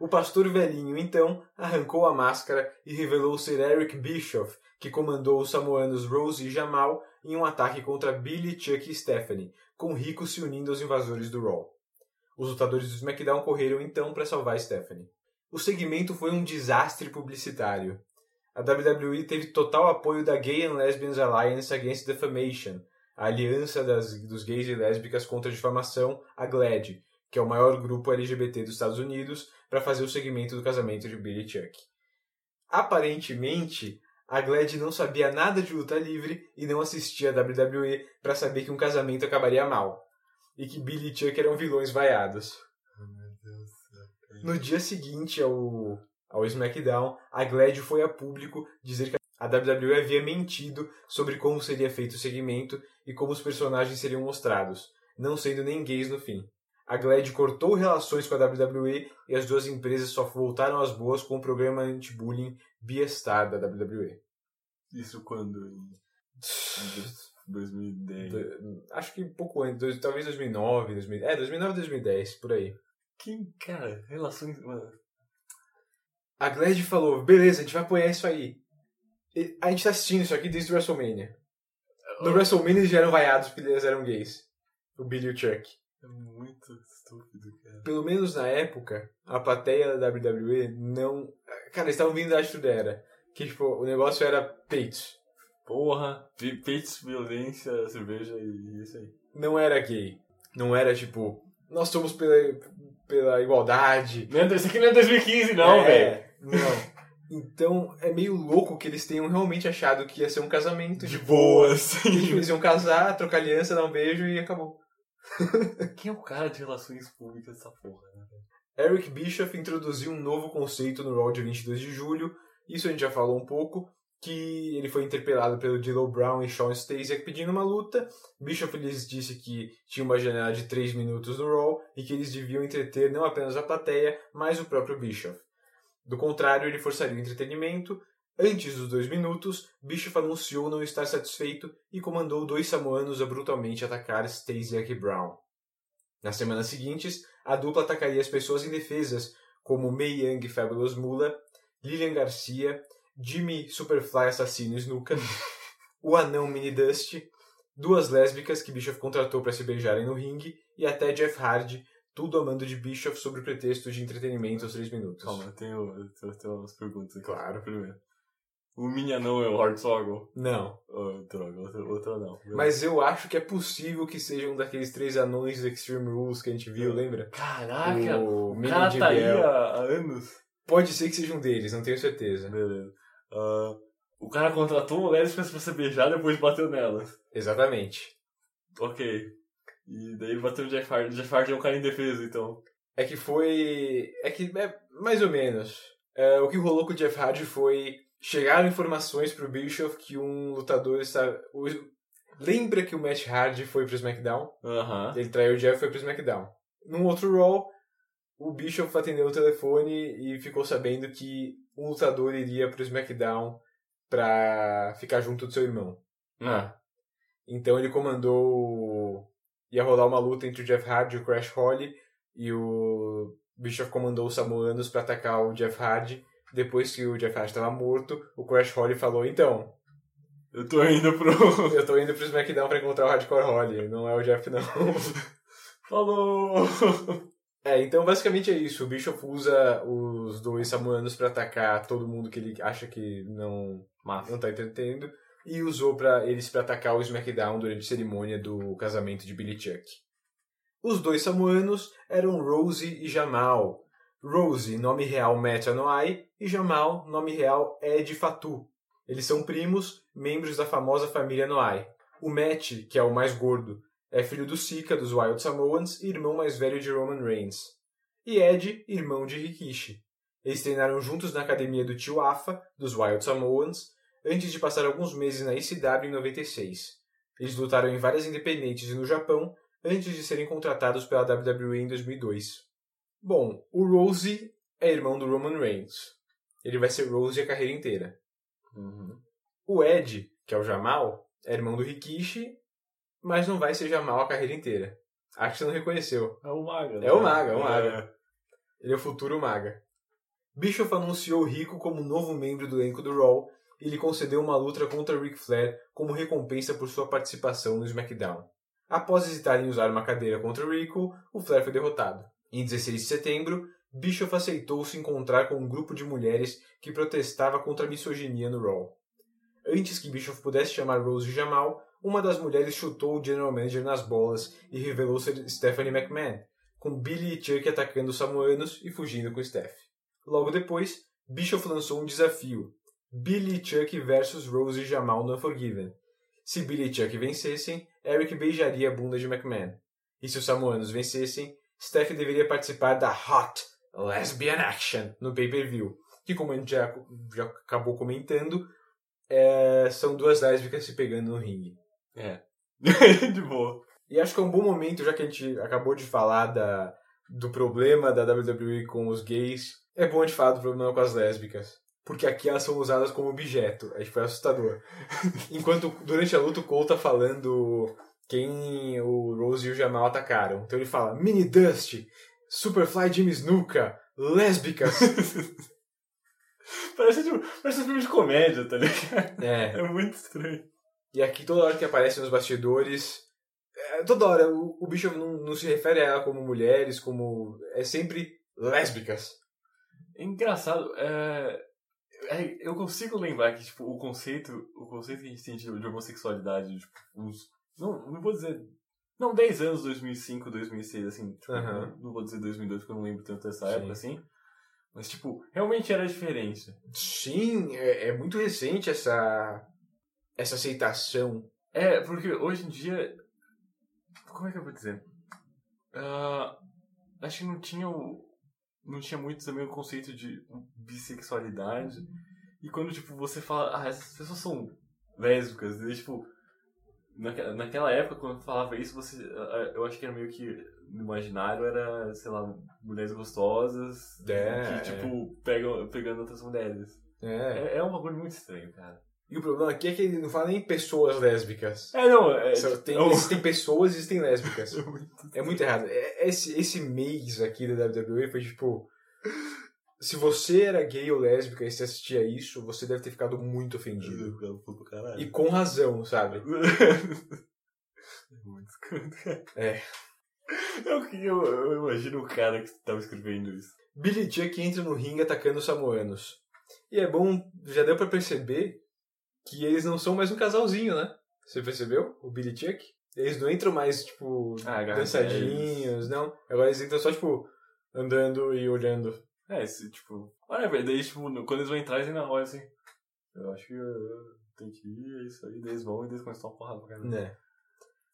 O pastor velhinho, então, arrancou a máscara e revelou ser Eric Bischoff, que comandou os samoanos Rose e Jamal em um ataque contra Billy, Chuck e Stephanie, com Rico se unindo aos invasores do Raw. Os lutadores do SmackDown correram então para salvar Stephanie. O segmento foi um desastre publicitário. A WWE teve total apoio da Gay and Lesbians Alliance Against Defamation, a aliança das, dos gays e lésbicas contra a difamação, a GLAD, que é o maior grupo LGBT dos Estados Unidos, para fazer o segmento do casamento de Billy Chuck. Aparentemente, a Glad não sabia nada de luta livre e não assistia a WWE para saber que um casamento acabaria mal, e que Billy e Chuck eram vilões vaiados. No dia seguinte ao, ao SmackDown, a Glad foi a público dizer que a WWE havia mentido sobre como seria feito o segmento e como os personagens seriam mostrados, não sendo nem gays no fim. A Glad cortou relações com a WWE e as duas empresas só voltaram às boas com o programa anti-bullying Beastar da WWE. Isso quando? Em em 2010. Do- Acho que pouco antes, dois- talvez 2009, 2010. É, 2009, 2010, por aí. Quem, cara, relações. Mano, A Glad falou, beleza, a gente vai apoiar isso aí. E a gente tá assistindo isso aqui desde o WrestleMania. No WrestleMania eles já eram vaiados porque eles eram gays. O Billy e o Chuck. é muito estúpido, cara. Pelo menos na época, a plateia da WWE não... Cara, eles estavam vindo da Attitude Era. Que, tipo, o negócio era peitos. Porra, pe- peitos, violência, cerveja e isso aí. Não era gay. Não era tipo, nós somos pela, pela igualdade. Não é- Isso aqui não é 2015, não, É, velho. Não. Então é meio louco que eles tenham realmente achado que ia ser um casamento De boas. Tipo, Eles iam casar, trocar aliança, dar um beijo e acabou. Quem é o cara de relações públicas dessa porra, né? Eric Bischoff introduziu um novo conceito no Raw de 22 de julho. Isso a gente já falou um pouco. Que ele foi interpelado pelo D'Lo Brown e Sean Stasiak pedindo uma luta. Bischoff lhes disse que tinha uma janela de 3 minutos no Raw e que eles deviam entreter não apenas a plateia, mas o próprio Bischoff. Do contrário, ele forçaria o entretenimento. Antes dos dois minutos, Bischoff anunciou não estar satisfeito e comandou dois samoanos a brutalmente atacar Stasiak e Brown. Nas semanas seguintes, a dupla atacaria as pessoas indefesas, como Mei Young e Fabulous Moolah, Lilian Garcia, Jimmy Superfly Assassino Snuka, o anão Mini Dust, duas lésbicas que Bischoff contratou para se beijarem no ringue e até Jeff Hardy, tudo a mando de Bischoff sob o pretexto de entretenimento aos três minutos. Calma, eu tenho, eu tenho, eu tenho umas perguntas aqui. Claro. Primeiro. O mini anão é o Hornswoggle? Não, Oh, droga, outro, outro anão. mas eu acho que é possível que seja um daqueles três anões do Extreme Rules que a gente viu, lembra? Caraca, O o, mini cara tá aí há anos. Pode ser que seja um deles, não tenho certeza. Beleza. Ah, o cara contratou lésbicas pra se beijar depois bateu nelas. Exatamente. Ok. E daí bateu no Jeff Hardy. Jeff Hardy é um cara indefeso, então. É que foi. É que é mais ou menos. É, o que rolou com o Jeff Hardy foi. Chegaram informações pro Bischoff que um lutador está. o- Lembra que o Matt Hardy foi pro SmackDown? Aham. Ele traiu o Jeff e foi pro SmackDown. Num outro Raw, o Bischoff atendeu o telefone e ficou sabendo que um lutador iria pro SmackDown pra ficar junto do seu irmão. Ah, Então ele comandou. ia rolar uma luta entre o Jeff Hardy e o Crash Holly. E o Bischoff comandou os Samoanos pra atacar o Jeff Hardy. Depois que o Jeff Hardy estava morto, o Crash Holly falou: Então, eu tô indo pro. eu tô indo pro SmackDown pra encontrar o Hardcore Holly. Não é o Jeff, não. Falou! É, então basicamente é isso. O Bischoff usa os dois Samoanos pra atacar todo mundo que ele acha que não, Massa. não tá entretendo. E usou para eles pra atacar o SmackDown durante a cerimônia do casamento de Billy Chuck. Os dois samoanos eram Rose e Jamal. Rose, nome real Matt Anoa'i, e Jamal, nome real Ed Fatu. Eles são primos, membros da famosa família Anoa'i. O Matt, que é o mais gordo, é filho do Sika dos Wild Samoans e irmão mais velho de Roman Reigns. E Ed, irmão de Rikishi. Eles treinaram juntos na academia do tio Afa, dos Wild Samoans, antes de passar alguns meses na ECW em 96. Eles lutaram em várias independentes e no Japão, antes de serem contratados pela WWE em 2002. Bom, o Rose é irmão do Roman Reigns. Ele vai ser Rose a carreira inteira. Uhum. O Ed, que é o Jamal, é irmão do Rikishi, mas não vai ser Jamal a carreira inteira. Acho que você não reconheceu. É o Maga. É o Maga, é o Maga. Ele é o futuro Maga. Bischoff anunciou Rico como novo membro do elenco do Raw e lhe concedeu uma luta contra Ric Flair como recompensa por sua participação no SmackDown. Após hesitar em usar uma cadeira contra Rico, o Flair foi derrotado. Em 16 de setembro, Bischoff aceitou se encontrar com um grupo de mulheres que protestava contra a misoginia no Raw. Antes que Bischoff pudesse chamar Rose de Jamal, uma das mulheres chutou o General Manager nas bolas e revelou ser Stephanie McMahon, com Billy e Chuck atacando os samoanos e fugindo com Steph. Logo depois, Bischoff lançou um desafio: Billy e Chuck versus Rose e Jamal no Unforgiven. Se Billy e Chuck vencessem, Eric beijaria a bunda de McMahon. E se os samoanos vencessem, Steph deveria participar da Hot Lesbian Action no pay-per-view, que como a gente já, já acabou comentando, é, são duas lésbicas se pegando no ringue. É. de boa. E acho que é um bom momento, já que a gente acabou de falar da, do problema da WWE com os gays, é bom a gente falar do problema com as lésbicas. Porque aqui elas são usadas como objeto. Acho que foi assustador. Enquanto durante a luta o Cole tá falando quem o Rose e o Jamal atacaram. Então ele fala Mini Dust, Superfly Jimmy Snuka, lésbicas. Parece, tipo, parece um filme de comédia, tá ligado? é. É muito estranho. E aqui toda hora que aparece nos bastidores, é, toda hora o, o Bishop não, não se refere a ela como mulheres, como. É sempre lésbicas. Engraçado, é... é, eu consigo lembrar que, tipo, o conceito, o conceito que a gente tem de, de homossexualidade, tipo, uns, não, não vou dizer, não, 10 anos, 2005, 2006, assim, tipo, Aham. não, não vou dizer 2002 porque eu não lembro tanto dessa Sim. época, assim, mas, tipo, realmente era diferente. Sim, é, é muito recente essa, essa aceitação. É, porque hoje em dia, como é que eu vou dizer? Ah, acho que não tinha o, não tinha muito também o conceito de bissexualidade. E quando, tipo, você fala, ah, essas pessoas são lésbicas, e, tipo, naque- naquela época, quando falava isso, você, ah, eu acho que era meio que, no imaginário, era, sei lá, mulheres gostosas, É, que, tipo, pegam, pegando outras mulheres. É. É, é um bagulho muito estranho, cara. E o problema aqui é que ele não fala nem pessoas lésbicas. É, não, é, tipo, tem, é um- existem pessoas e existem lésbicas. é muito É muito errado. É- Esse, esse mês aqui da WWE foi tipo. Se você era gay ou lésbica e você assistia isso, você deve ter ficado muito ofendido. E com razão, sabe? É muito. É. Eu, eu, eu imagino o cara que tava escrevendo isso. Billy Chuck entra no ringue atacando os samoanos. E é bom, já deu pra perceber que eles não são mais um casalzinho, né? Você percebeu? O Billy Chuck? Eles não entram mais, tipo, Ah, dançadinhos, não. Agora eles entram só, tipo, andando e olhando. É, esse, tipo. Olha, velho, daí, tipo, quando eles vão entrar, eles ainda olham assim. Eu acho que tem que ir, é isso aí. Daí eles vão e eles começam a porrada pra caramba. Né.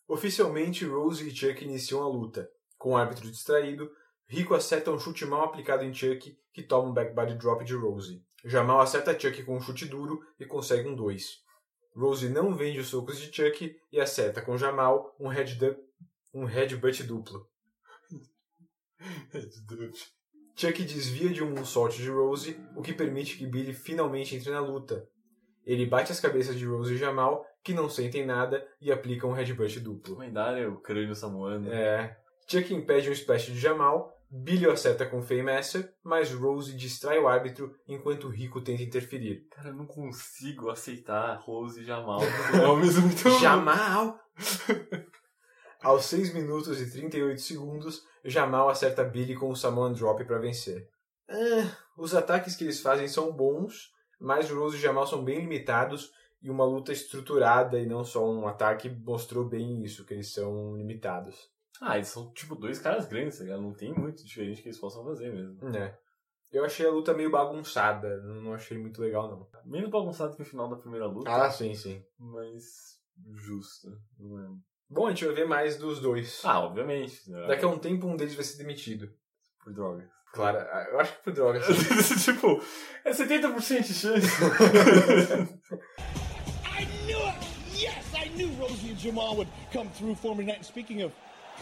Oficialmente, Rose e Chuck iniciam a luta. Com o árbitro distraído, Rico acerta um chute mal aplicado em Chuck, que toma um backbody drop de Rose. Jamal acerta Chuck com um chute duro e consegue um 2. Rose não vende os socos de Chuck e acerta com Jamal um, head um headbutt duplo. Chuck desvia de um moonsault de Rose, o que permite que Billy finalmente entre na luta. Ele bate as cabeças de Rose e Jamal, que não sentem nada, e aplica um headbutt duplo. Lendário, o crânio samoano. É. Chuck impede um splash de Jamal, Billy o acerta com Faymaster, mas Rose distrai o árbitro enquanto Rico tenta interferir. Cara, eu não consigo aceitar Rose e Jamal. Nomes muito. Jamal! Aos 6 minutos e 38 segundos, Jamal acerta Billy com o Samoan Drop para vencer. Ah, os ataques que eles fazem são bons, mas Rose e Jamal são bem limitados e uma luta estruturada e não só um ataque mostrou bem isso, que eles são limitados. Ah, eles são tipo dois caras grandes, tá ligado? Não tem muito diferente que eles possam fazer mesmo. É. Eu achei a luta meio bagunçada, não achei muito legal não. Menos bagunçado que o final da primeira luta. Ah, sim, sim. Mas justo. Não é... Bom, a gente vai ver mais dos dois. Ah, obviamente. né? Daqui a um tempo um deles vai ser demitido. Por drogas. Claro, eu acho que por drogas. tipo, é 70% de chance. I knew it! Yes, I knew Rosie and Jamal would come through for me tonight. And speaking of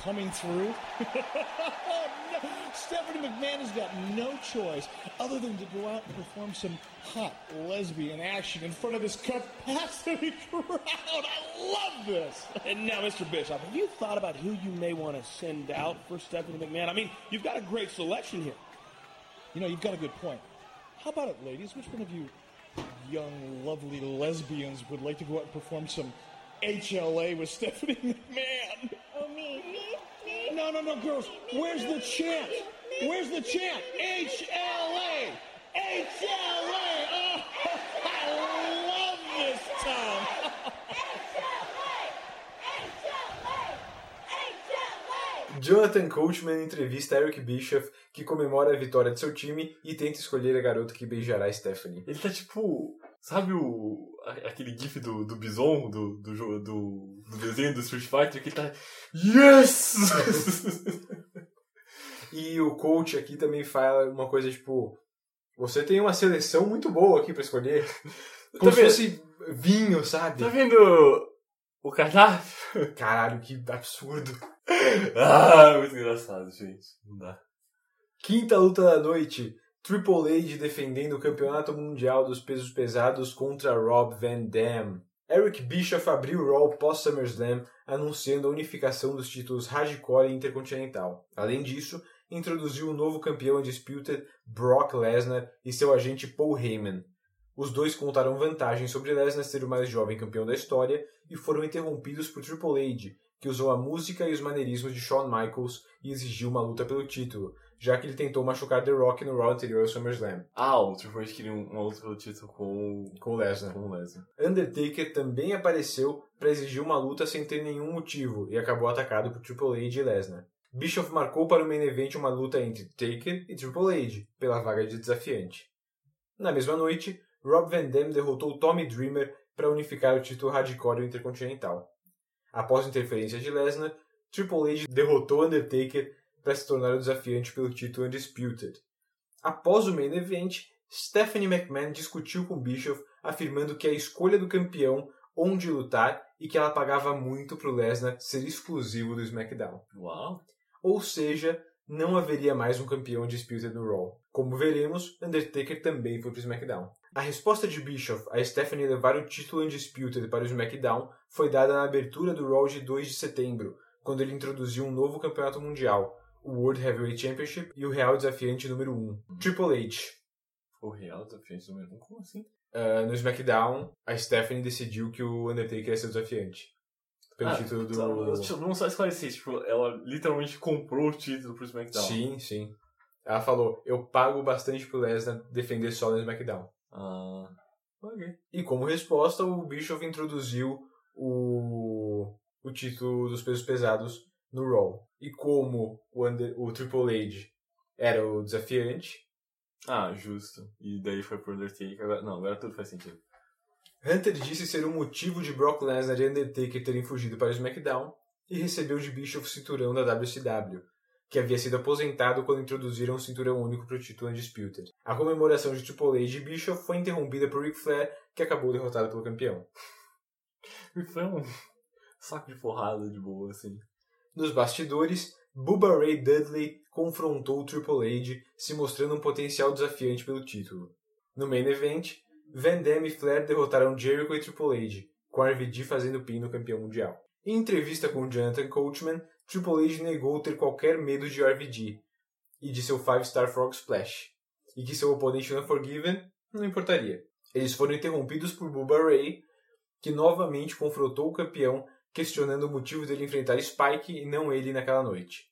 coming through, no, Stephanie McMahon has got no choice other than to go out and perform some hot lesbian action in front of this capacity crowd. I love this. And now, Mr. Bishop, have you thought about who you may want to send out for Stephanie McMahon? I mean, you've got a great selection here. You know, you've got a good point. How about it, ladies? Which one of you young, lovely lesbians would like to go out and perform some HLA with Stephanie McMahon? No, no, no, girls. Where's the chant? Where's the chant? HLA! HLA! Oh, I love this town. Jonathan Coachman entrevista Eric Bischoff, que comemora a vitória de seu time e tenta escolher a garota que beijará Stephanie. Ele tá tipo. Sabe o. aquele gif do, do Bison, do, do, do, do desenho do Street Fighter, que tá. Yes! E o coach aqui também fala uma coisa tipo: Você tem uma seleção muito boa aqui pra escolher. Como Tá se fosse vinho, sabe? tá vendo o cardápio? Caralho, que absurdo. Ah, muito engraçado, gente. Não dá. Quinta luta da noite. Triple H defendendo o campeonato mundial dos pesos pesados contra Rob Van Dam. Eric Bischoff abriu o Raw pós SummerSlam anunciando a unificação dos títulos Hardcore e Intercontinental. Além disso, introduziu o novo campeão Undisputed Brock Lesnar e seu agente Paul Heyman. Os dois contaram vantagem sobre Lesnar ser o mais jovem campeão da história e foram interrompidos por Triple H, que usou a música e os maneirismos de Shawn Michaels e exigiu uma luta pelo título, já que ele tentou machucar The Rock no Raw anterior ao SummerSlam, Ah, o Triple H queria uma luta pelo título com, com o Lesnar. com o Lesnar. Undertaker também apareceu para exigir uma luta sem ter nenhum motivo e acabou atacado por Triple H e Lesnar. Bischoff marcou para o main event uma luta entre Taker e Triple H pela vaga de desafiante. Na mesma noite, Rob Van Dam derrotou Tommy Dreamer para unificar o título hardcore intercontinental. Após interferência de Lesnar, Triple H derrotou Undertaker para se tornar o desafiante pelo título Undisputed. Após o main event, Stephanie McMahon discutiu com Bischoff, afirmando que a escolha do campeão onde lutar e que ela pagava muito para o Lesnar ser exclusivo do SmackDown. Uau. Ou seja, não haveria mais um campeão Undisputed no Raw. Como veremos, Undertaker também foi para o SmackDown. A resposta de Bischoff a Stephanie levar o título Undisputed para o SmackDown foi dada na abertura do Raw de 2 de setembro, quando ele introduziu um novo campeonato mundial, o World Heavyweight Championship e o real desafiante número 1, Triple H. O real desafiante número 1? Como assim? Uh, no SmackDown, a Stephanie decidiu que o Undertaker ia ser o desafiante. Pelo Ah, título do. tá, Vamos só esclarecer, tipo, ela literalmente comprou o título pro SmackDown. Sim, sim. Ela falou: Eu pago bastante pro Lesnar defender só no SmackDown. Ah, ok. E como resposta, o Bischoff introduziu o, o título dos pesos pesados no Raw. E como o, Under- o Triple H era o desafiante, Ah, justo. E daí foi pro Undertaker. Agora, não, agora tudo faz sentido. Hunter disse ser o motivo de Brock Lesnar e Undertaker terem fugido para o SmackDown e recebeu de Bischoff o cinturão da WCW, que havia sido aposentado quando introduziram o cinturão único para o título Undisputed. A comemoração de Triple H e Bischoff foi interrompida por Ric Flair, que acabou derrotado pelo campeão. E foi um saco de porrada de boa, assim. Nos bastidores, Bubba Ray Dudley confrontou Triple H, se mostrando um potencial desafiante pelo título. No main event, Van Damme e Flair derrotaram Jericho e Triple H, com RVD fazendo pin no campeão mundial. Em entrevista com Jonathan Coachman, Triple H negou ter qualquer medo de RVD e de seu 5-Star Frog Splash, e que seu oponente Unforgiven não importaria. Eles foram interrompidos por Bubba Ray, que novamente confrontou o campeão questionando o motivo dele enfrentar Spike e não ele naquela noite.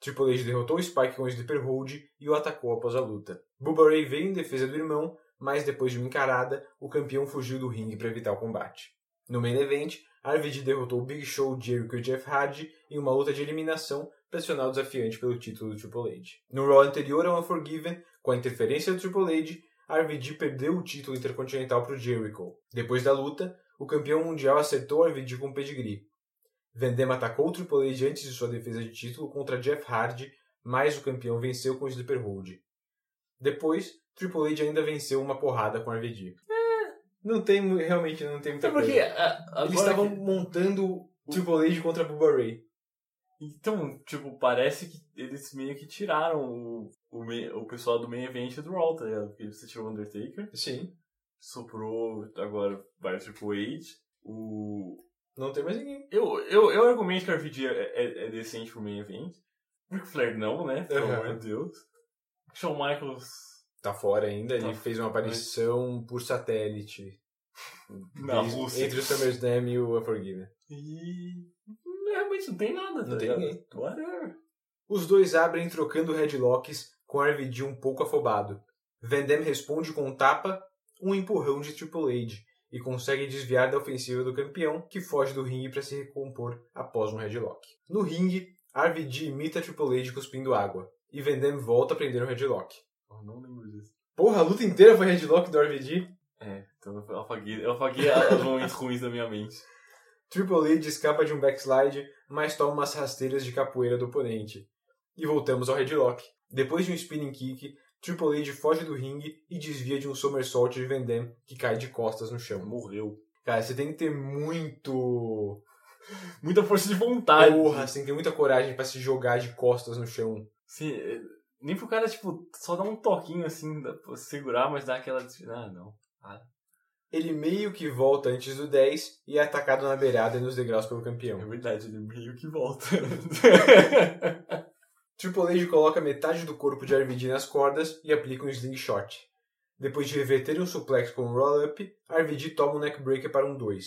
Triple H derrotou Spike com o Sleeper Hold e o atacou após a luta. Bubba Ray veio em defesa do irmão, mas depois de uma encarada, o campeão fugiu do ringue para evitar o combate. No main event, RVD derrotou Big Show, Jericho e Jeff Hardy em uma luta de eliminação o desafiante pelo título do Triple H. No Raw anterior ao Unforgiven, com a interferência do Triple H, RVD perdeu o título intercontinental para o Jericho. Depois da luta, o campeão mundial acertou RVD com o pedigree. Van Damme atacou o Triple H antes de sua defesa de título contra Jeff Hardy, mas o campeão venceu com o Hold. Depois, Triple H ainda venceu uma porrada com RVD. Não tem, realmente não tem muita É porque, coisa. a- agora Eles estavam que- montando o Triple H contra Bubba Ray. Então, tipo, parece que eles meio que tiraram o, o, o pessoal do main event do Raw, tá ligado? Porque você tirou o Undertaker, Sim. Soprou, agora o Triple H, o... Não tem mais ninguém. Eu, eu, eu argumento que a RVD é, é, é decente pro main event. Ric Flair não, né? Pelo amor de Deus. Shawn Michaels Tá fora ainda, Tá ele fez uma aparição por satélite. na Desde- Rússia. Entre o SummerSlam e o Unforgiven. E... Realmente não tem nada, tá Não tem ninguém. Whatever. Os dois abrem trocando headlocks com RVD um pouco afobado. Van Damme responde com um tapa, um empurrão de Triple H e consegue desviar da ofensiva do campeão, que foge do ringue para se recompor após um headlock. No ringue, RVD imita Triple H cuspindo água e Van Damme volta a prender o headlock. Eu não lembro disso. Porra, a luta inteira foi headlock do RVD? É, então eu apaguei, eu apaguei os momentos ruins da minha mente. Triple H escapa de um backslide, mas toma umas rasteiras de capoeira do oponente. E voltamos ao headlock. Depois de um spinning kick, Triple H foge do ringue e desvia de um somersault de Van Damme que cai de costas no chão. Morreu. Cara, você tem que ter muito... Muita força de vontade. Porra, você tem que ter muita coragem pra se jogar de costas no chão. Sim, é, nem pro cara, tipo, só dar um toquinho assim, pra segurar, mas dar aquela. Ah, não. Ele meio que volta antes do 10 e é atacado na beirada e nos degraus pelo É campeão. verdade, ele meio que volta. Triple H coloca metade do corpo de RVD nas cordas e aplica um slingshot. Depois de reverter um suplex com um roll-up, RVD toma um neckbreaker para um 2.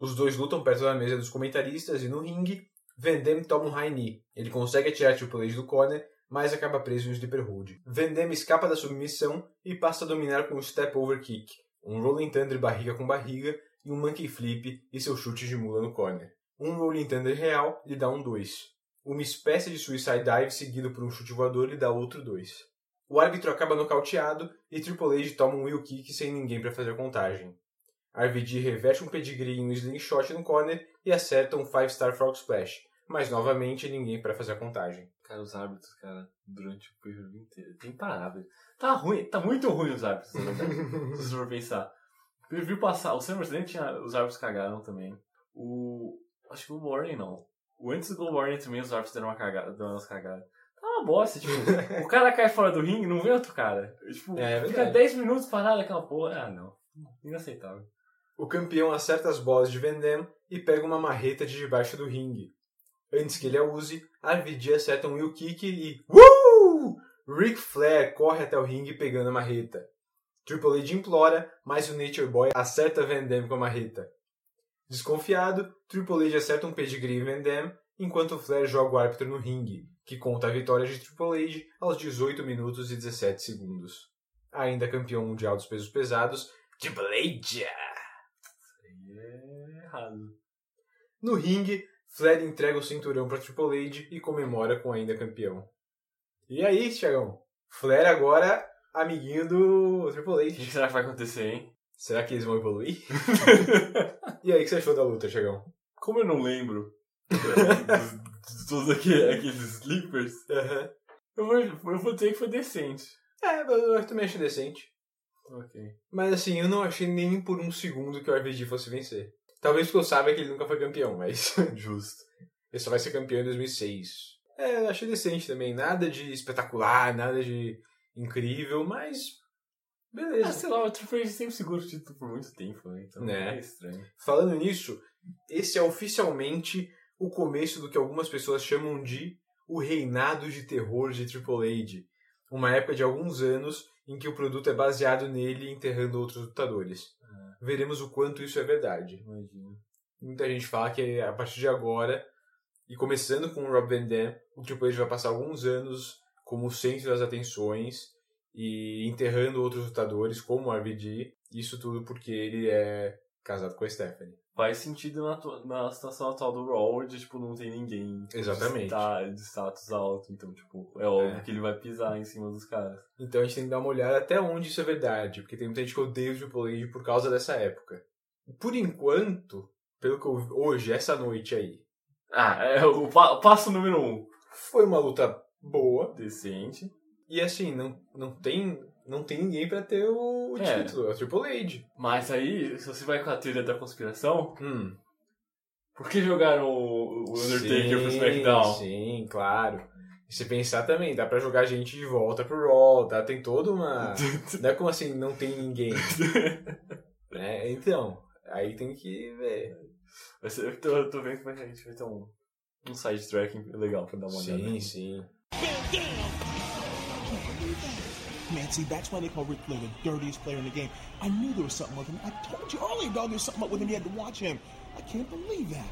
Os dois lutam perto da mesa dos comentaristas e no ringue, Van Damme toma um high knee. Ele consegue atirar Triple H do corner, mas acaba preso em um sleeper hold. Van Damme escapa da submissão e passa a dominar com um step over kick, um rolling thunder barriga com barriga e um monkey flip e seu chute de mula no corner. Um rolling thunder real lhe dá um 2. Uma espécie de suicide dive seguido por um chute voador lhe dá outro 2. O árbitro acaba nocauteado e Triple H toma um wheel kick sem ninguém para fazer a contagem. RVD reverte um pedigree em um slingshot no corner e acerta um 5-star frog splash, mas novamente ninguém para fazer a contagem. Cara, os árbitros, cara, durante o período inteiro. Tem parável. Tá ruim, tá muito ruim os árbitros, na verdade, se você for pensar. Eu vi passar, o SummerSlam tinha, os árbitros cagaram também. O. Acho que o Warning não. O antes do Global Warning também os árbitros deram uma cagada, deram umas cagadas. Tá uma bosta, tipo, o cara cai fora do ringue, não vê outro cara. Tipo, É, fica verdade. 10 minutos parado aquela porra. Ah, não. Inaceitável. O campeão acerta as bolas de Van Damme e pega uma marreta de debaixo do ringue. Antes que ele a use, RVD acerta um wheel kick e... Uh! Ric Flair corre até o ringue pegando a marreta. Triple H implora, mas o Nature Boy acerta Van Damme com a marreta. Desconfiado, Triple H acerta um pedigree Van Damme, enquanto o Flair joga o árbitro no ringue, que conta a vitória de Triple H aos 18 minutos e 17 segundos. Ainda campeão mundial dos pesos pesados, Triple H! Aí é errado. No ringue, Flair entrega o cinturão para Triple H e comemora com ainda campeão. E aí, Thiagão? Flair agora amiguinho do Triple O que H. será que vai acontecer, hein? Será que eles vão evoluir? e aí, o que você achou da luta, Thiagão? Como eu não lembro dos- de todos aquele- aqueles sleepers, eu vou, eu vou dizer que foi decente. É, eu também achei decente. Ok. Mas assim, eu não achei nem por um segundo que o RVD fosse vencer. Talvez porque eu saiba que ele nunca foi campeão, mas Justo. ele só vai ser campeão em 2006. É, eu achei decente também. Nada de espetacular, nada de incrível, mas... Beleza. Ah, sei lá, o Triple H sempre segura o título por muito tempo, né? Então Né. é estranho. Falando nisso, esse é oficialmente o começo do que algumas pessoas chamam de o reinado de terror de Triple H. Uma época de alguns anos em que o produto é baseado nele enterrando outros lutadores. Veremos o quanto isso é verdade. Imagina. Muita gente fala que a partir de agora, e começando com o Rob Van Dam, o Triple H vai passar alguns anos como o centro das atenções e enterrando outros lutadores, como o RVD. Isso tudo porque ele é casado com a Stephanie. Faz sentido na, na situação atual do Raw, de, tipo, não tem ninguém Exatamente. De, de status alto. Então, tipo, é óbvio É. que ele vai pisar em cima dos caras. Então a gente tem que dar uma olhada até onde isso é verdade, porque tem muita gente que odeia o Triple H por causa dessa época. Por enquanto, pelo que eu vi hoje, essa noite aí, Ah, é o, pa- o passo número um. foi uma luta boa. Decente. E assim, não, não, tem, não tem ninguém pra ter o É. título, é o Triple H. Mas aí, se você vai com a teoria da conspiração, Hum. por que jogaram o, o Undertaker pro Sim, SmackDown? Sim, claro. E se pensar também, dá pra jogar gente de volta pro Raw, tá? Tem toda uma... não é como assim, não tem ninguém. né? Então, aí tem que ver. Eu, tô, eu tô vendo que vai, a gente vai ter um, um sidetracking legal pra dar uma olhada. Sim, sim. Man, see, that's why they call Ric Flair the dirtiest player in the game. I knew there was something with him. I told you earlier, dog, there's something up with him. You had to watch him. I can't believe that.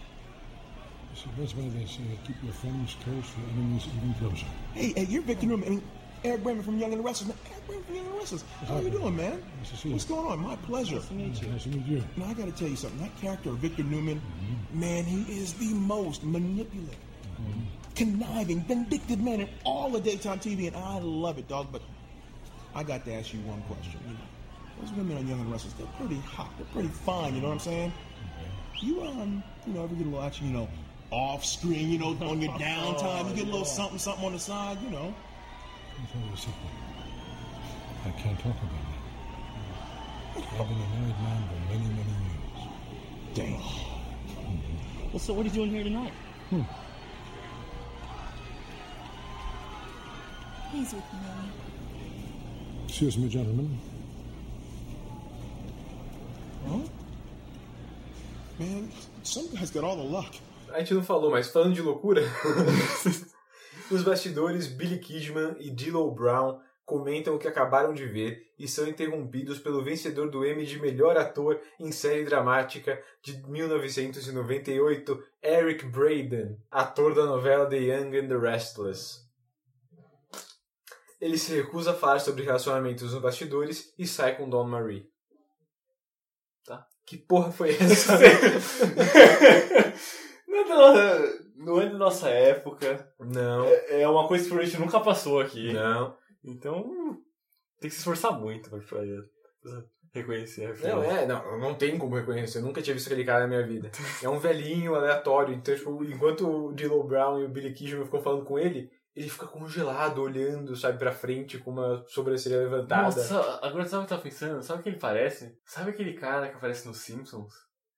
So that's why they say keep your friends close, your enemies even closer. Hey, hey, you're Victor Newman. I mean, Eric Brandon from Young and the Restless. Man, Eric Brandon from Young and the Restless. How are you doing, man? Nice to see you. What's going on? My pleasure. Nice to meet you. Nice to meet you. Now, I got to tell you something. That character, Victor Newman, mm-hmm. man, he is the most manipulative, mm-hmm. Conniving, vindictive man in all of daytime TV, and I love it, dog. But I got to ask you one question. You know, those women on Young and Restless, they're pretty hot. They're pretty fine. You know what I'm saying? You um, you know, ever get a little action, you know, off screen, you know, on your downtime, you get a little something, something on the side, you know. Let me tell you a. I can't talk about that. I've been a married man for many, many years. Damn. Well, so what are you doing here tonight? He's with me. Excuse me, gentlemen. Huh? Man, some guys got all the luck. A gente não falou, mas falando de loucura, nos bastidores, Billy Kidman e D'Lo Brown comentam o que acabaram de ver e são interrompidos pelo vencedor do Emmy de melhor ator em série dramática de 1998, Eric Braeden, ator da novela The Young and the Restless. Ele se recusa a falar sobre relacionamentos nos bastidores e sai com Don Marie. Tá. Que porra foi essa? não, é da nossa, não é da nossa época. não, É, é uma coisa que a gente nunca passou aqui. não. Então, tem que se esforçar muito pra, pra reconhecer a Não, é, não, não tem como reconhecer. Eu nunca tinha visto aquele cara na minha vida. É um velhinho aleatório. Então, tipo, enquanto o D'Lo Brown e o Billy Kidman ficam falando com ele, ele fica congelado, olhando, sabe, pra frente, com uma sobrancelha levantada. Nossa, agora sabe o que eu tava pensando? Sabe o que ele parece? Sabe aquele cara que aparece nos Simpsons?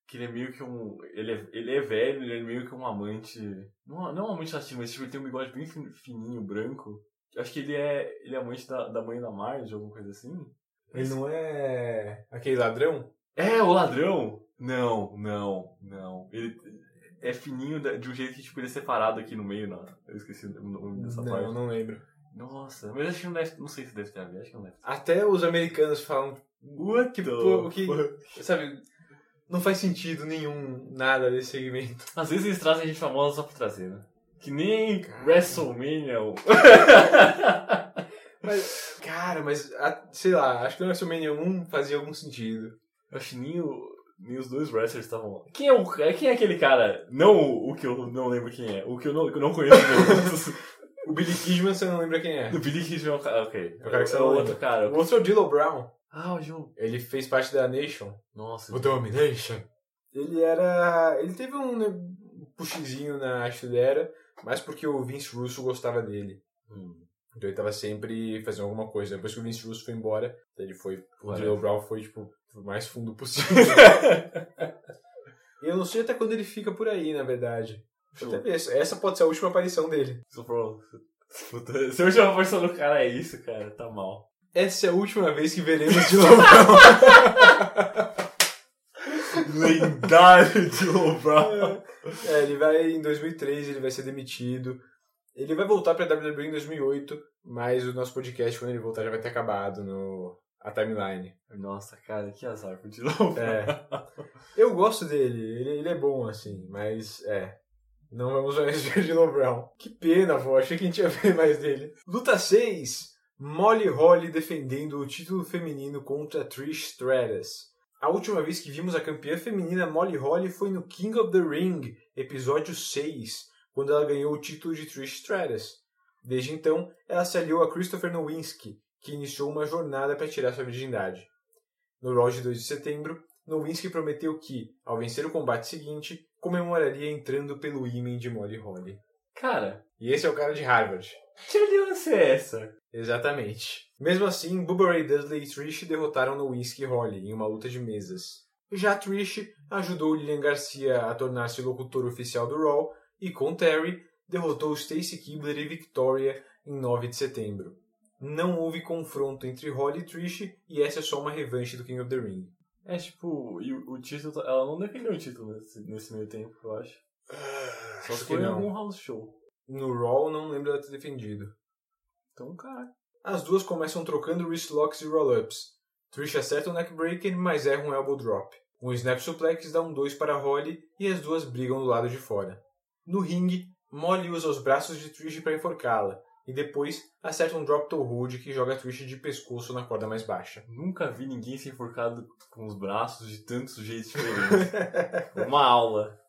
Que ele é meio que um. Ele é, ele é velho, ele é meio que um amante. Não, não um amante latino, mas tipo, ele tem um bigode bem fin- fininho, branco. Eu acho que ele é. Ele é amante da, da mãe da Marge, alguma coisa assim. Ele não é aquele ladrão? É, o ladrão! Não, não, não. Ele é fininho de um jeito que tipo, ele é separado aqui no meio. Não. Eu esqueci o nome dessa não, parte. não lembro. Nossa, mas acho que não deve. Não sei se deve ter a ver, acho que não deve ter. Até os americanos falam, What que, the pô, que sabe, não faz sentido nenhum, nada desse segmento. Às vezes eles trazem gente famosa só pra trazer, né? Que nem WrestleMania. ou- Mas, cara, mas, a- sei lá, acho que o WrestleMania 1 fazia algum sentido. Eu acho que nem, os dois wrestlers estavam. Quem é, o, quem é aquele cara? Não o, o que eu não lembro quem é, o que eu não, que eu não conheço. O Billy Kidman, você não lembra quem é. o Billy Kidman é o cara. Ok. É o cara que você é não o outro cara. O outro é o D'Lo Brown. Ah, o Joe. Ele fez parte da Nation. Nossa. O Domination. Ele era. Ele teve um né, puxizinho na Asteria, mas porque o Vince Russo gostava dele. Hum. Então ele tava sempre fazendo alguma coisa. Depois que o Vince Russo foi embora, ele foi. O. D'Lo Brown foi, tipo, o mais fundo possível. E eu não sei até quando ele fica por aí, na verdade. Deixa eu até ver. Essa pode ser a última aparição dele. Puta, Se a versão do cara é isso, cara, tá mal. Essa é a última vez que veremos D'Lo Brown. Lendário de Brown. É, ele vai em 2003, ele vai ser demitido. Ele vai voltar pra WWE em 2008, mas o nosso podcast, quando ele voltar, já vai ter acabado no a timeline. Nossa, cara, que azar pro Dylan. É. Eu gosto dele, ele, ele é bom, assim, mas é. Não vamos mais ver de Brown. Que pena, vô, achei que a gente ia ver mais dele. Luta 6. Molly Holly defendendo o título feminino contra Trish Stratus. A última vez que vimos a campeã feminina Molly Holly foi no King of the Ring, episódio 6, quando ela ganhou o título de Trish Stratus. Desde então, ela se aliou a Christopher Nowinski, que iniciou uma jornada para tirar sua virgindade. No Raw de 2 de setembro, Nowinski prometeu que, ao vencer o combate seguinte, comemoraria entrando pelo ímã de Molly Holly. Cara, E esse é o cara de Harvard. que aliança é essa? Exatamente. Mesmo assim, Bubba Ray Dudley e Trish derrotaram Nowinski e Holly em uma luta de mesas. Já Trish ajudou Lilian Garcia a tornar-se locutor oficial do Raw e, com Terry, derrotou Stacy Keibler e Victoria em 9 de setembro. Não houve confronto entre Holly e Trish e essa é só uma revanche do King of the Ring. É tipo, e o, o título. Ela não defendeu o título nesse, nesse meio tempo, eu acho. Só Acho foi em algum house show. No Raw, não lembro dela ter defendido. Então, cara. As duas começam trocando wristlocks e roll-ups. Trish acerta um neckbreaker, mas erra um elbow drop. Um snap suplex dá um 2 para Holly e as duas brigam do lado de fora. No ringue, Molly usa os braços de Trish para enforcá-la, e depois acerta um drop toe hold que joga Trish de pescoço na corda mais baixa. Nunca vi ninguém ser enforcado com os braços de tantos jeitos diferentes. Uma aula.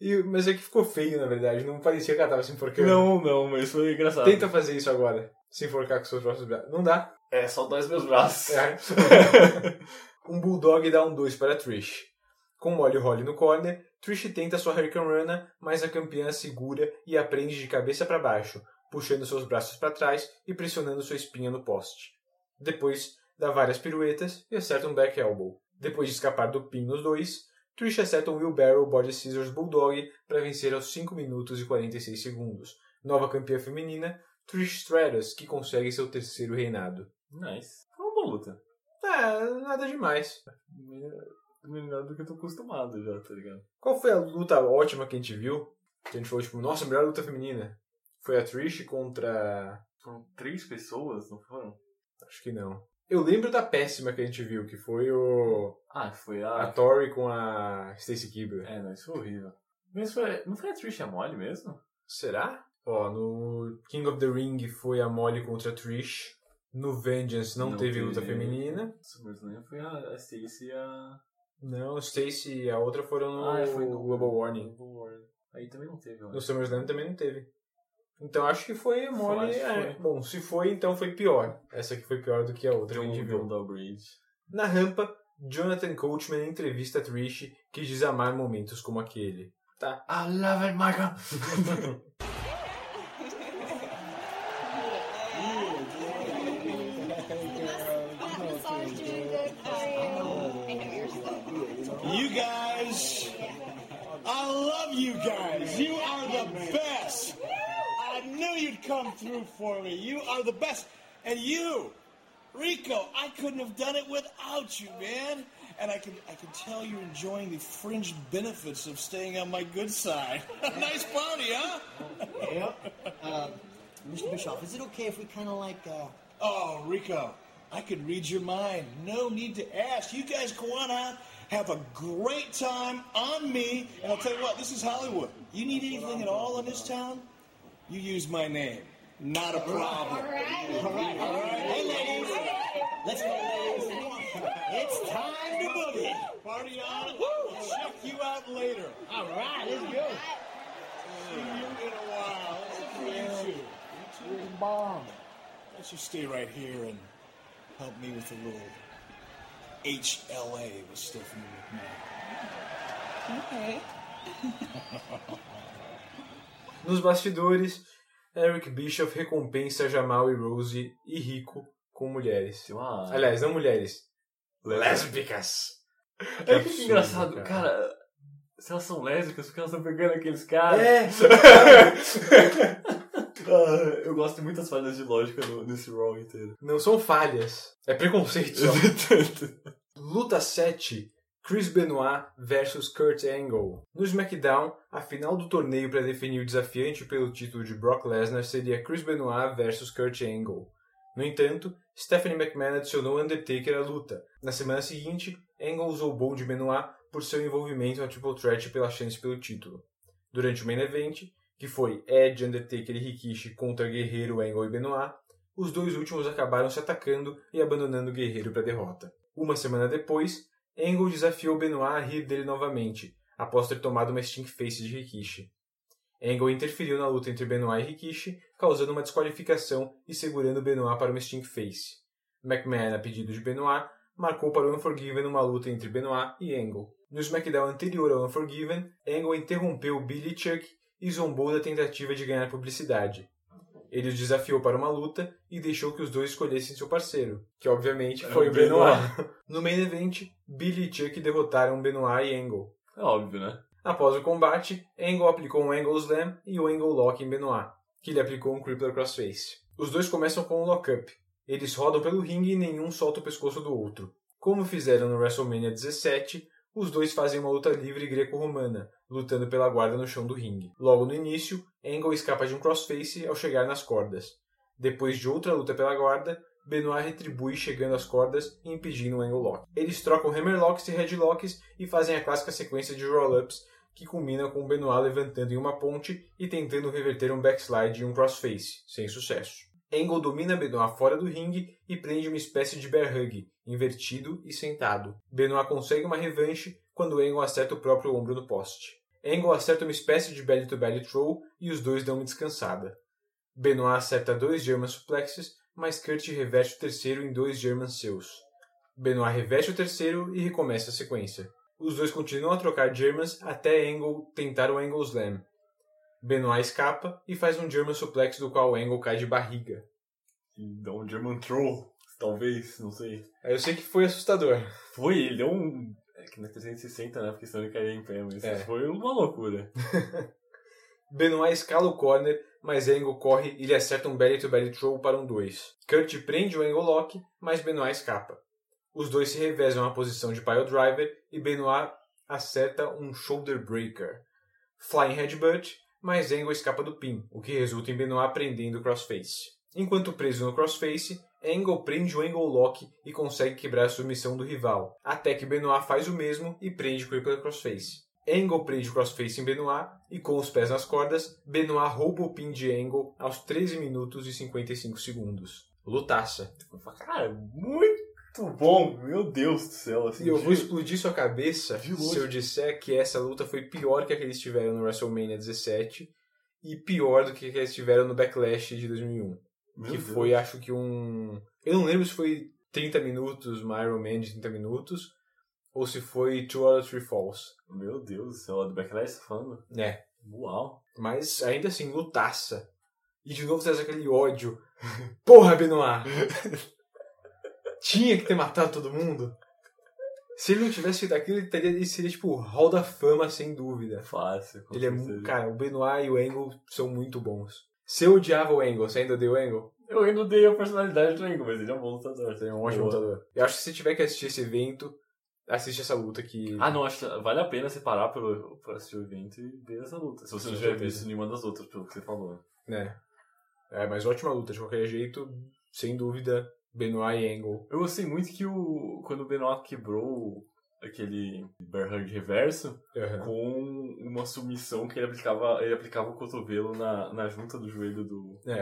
E, mas é que ficou feio, na verdade, não parecia que ela tava se enforcando. Não, não, mas foi engraçado. Tenta fazer isso agora. Se enforcar com seus próprios braços. Não dá. É, só dois meus braços. É. um Bulldog dá um 2 para Trish. Com Molly Holly no corner, Trish tenta sua Hurricane Rana, mas a campeã a segura e a prende de cabeça para baixo, puxando seus braços para trás e pressionando sua espinha no poste. Depois, dá várias piruetas e acerta um back elbow. Depois de escapar do pin nos dois, Trish acerta um wheelbarrow body scissors bulldog para vencer aos 5 minutos e 46 segundos. Nova campeã feminina, Trish Stratus, que consegue seu terceiro reinado. Nice. Foi uma boa luta. É, nada demais. Melhor do que eu tô acostumado já, tá ligado? Qual foi a luta ótima que a gente viu? Que a gente falou, tipo, nossa, melhor luta feminina. Foi a Trish contra. Foram três pessoas, não foram? Acho que não. Eu lembro da péssima que a gente viu, que foi o. Ah, foi A a. Tori com a Stacy Keibler. É, não, isso foi horrível. Mas foi. Não foi a Trish a mole mesmo? Será? Ó, no King of the Ring foi a Molly contra a Trish. No Vengeance não, Não teve teve. luta feminina. SummerSlam foi a, a Stacy e a. Não, Stacy e a outra foram no Ah, foi no Global Warning. Global Warning. Aí também não teve, No. SummerSlam também não teve. Então acho que foi que é. Bom, se foi, então foi pior. Essa aqui foi pior do que a outra Bridge. Na rampa, Jonathan Coachman entrevista a Trish que diz amar momentos como aquele. Tá. I love it, Michael! come through for me. You are the best. And you, Rico, I couldn't have done it without you, man. And I can I can tell you're enjoying the fringe benefits of staying on my good side. nice party, huh? Yep. Uh, Mr. Bischoff, is it okay if we kind of like, uh, Oh, Rico, I could read your mind. No need to ask. You guys go on out, have a great time on me, and I'll tell you what, this is Hollywood. You need anything at all in this town? You use my name. Not a problem. all right, all right. Hey, ladies, let's go, ladies. It's time to boogie. Party on. We'll check you out later. All right, let's go. See you in a while. Let's meet you. You're bomb. Why don't you stay right here and help me with a little HLA with Stephanie McMahon? Okay. Nos bastidores, Eric Bischoff recompensa Jamal e Rose e Rico com mulheres. Uma. Aliás, não mulheres. Lésbicas. É que absurdo, engraçado, cara. cara. Se elas são lésbicas, porque elas estão pegando aqueles caras. É. Ah, eu gosto de muitas falhas de lógica no- nesse Raw inteiro. Não são falhas. É preconceito só. Luta 7. Chris Benoit versus Kurt Angle. No SmackDown, a final do torneio para definir o desafiante pelo título de Brock Lesnar seria Chris Benoit versus Kurt Angle. No entanto, Stephanie McMahon adicionou Undertaker à luta. Na semana seguinte, Angle usou o bowl de Benoit por seu envolvimento na Triple Threat pela chance pelo título. Durante o main event, que foi Edge, Undertaker e Rikishi contra Guerreiro, Angle e Benoit, os dois últimos acabaram se atacando e abandonando Guerreiro para derrota. Uma semana depois, Angle desafiou Benoit a rir dele novamente, após ter tomado uma stink face de Rikishi. Angle interferiu na luta entre Benoit e Rikishi, causando uma desqualificação e segurando Benoit para uma stink face. McMahon, a pedido de Benoit, marcou para o Unforgiven uma luta entre Benoit e Angle. No SmackDown anterior ao Unforgiven, Angle interrompeu Billy Chuck e zombou da tentativa de ganhar publicidade. Ele os desafiou para uma luta e deixou que os dois escolhessem seu parceiro, que obviamente foi É o o Benoit. Benoit. No main event, Billy e Chuck derrotaram Benoit e Angle. É óbvio, né? Após o combate, Angle aplicou um Angle Slam e o Angle Lock em Benoit, que lhe aplicou um Crippler Crossface. Os dois começam com um lock-up. Eles rodam pelo ringue e nenhum solta o pescoço do outro. Como fizeram no WrestleMania 17, os dois fazem uma luta livre greco-romana, lutando pela guarda no chão do ringue. Logo no início, Angle escapa de um crossface ao chegar nas cordas. Depois de outra luta pela guarda, Benoit retribui chegando às cordas e impedindo o Angle Lock. Eles trocam Hammerlocks e Headlocks e fazem a clássica sequência de roll-ups que culmina com Benoit levantando em uma ponte e tentando reverter um backslide e um crossface, sem sucesso. Angle domina Benoit fora do ringue e prende uma espécie de bear hug, invertido e sentado. Benoit consegue uma revanche quando Angle acerta o próprio ombro no poste. Angle acerta uma espécie de belly-to-belly throw e os dois dão uma descansada. Benoit acerta dois German suplexes, mas Kurt reveste o terceiro em dois German seus. Benoit reveste o terceiro e recomeça a sequência. Os dois continuam a trocar Germans até Angle tentar o Angle Slam. Benoit escapa e faz um German suplex do qual Angle cai de barriga. E dá um German Troll, talvez, não sei. Eu sei que foi assustador. Foi, ele deu um. É que na 360, né? Porque senão ele caía em pé, mas É. foi uma loucura. Benoit escala o corner, mas Angle corre e lhe acerta um belly-to-belly throw para um 2. Kurt prende o Angle Lock, mas Benoit escapa. Os dois se revezam na posição de pile driver e Benoit acerta um shoulder breaker. Flying headbutt, mas Angle escapa do pin, o que resulta em Benoit prendendo o crossface. Enquanto preso no crossface, Angle prende o Angle Lock e consegue quebrar a submissão do rival, até que Benoit faz o mesmo e prende o Crippler Crossface. Angle prende o crossface em Benoit e com os pés nas cordas, Benoit rouba o pin de Angle aos 13 minutos e 55 segundos. Lutaça. Cara, muito bom, meu Deus do céu. Assim, E eu vou explodir sua cabeça se eu disser que essa luta foi pior que a que eles tiveram no WrestleMania 17 e pior do que a que eles tiveram no Backlash de 2001. Meu que Deus. foi, acho que um... Eu não lembro se foi 30 minutos, uma Iron Man de 30 minutos, ou se foi Two Out of Three Falls. Meu Deus do céu, do Backlash tá falando? É, Uau. mas ainda assim, lutaça. E de novo traz aquele ódio. Porra, Benoit! Tinha que ter matado todo mundo. Se ele não tivesse feito aquilo, ele, teria, ele seria tipo o Hall da Fama, sem dúvida. Fácil. Ele é muito. Cara, o Benoit e o Angle são muito bons. Se eu odiava o Angle, você ainda odeia o Angle? Eu ainda odeio a personalidade do Angle, mas ele é um bom lutador. Ele é um ótimo Boa. lutador. Eu acho que se tiver que assistir esse evento, assiste essa luta que. Ah, não, acho que vale a pena separar pelo, pra assistir o evento e ver essa luta. Se você não tiver visto nenhuma das outras, pelo que você falou. né? É, mas ótima luta, de qualquer jeito, sem dúvida, Benoit e Angle. Eu gostei muito que o quando o Benoit quebrou aquele bear hug reverso Aham. com uma submissão que ele aplicava, ele aplicava o cotovelo na, na junta do joelho do, É,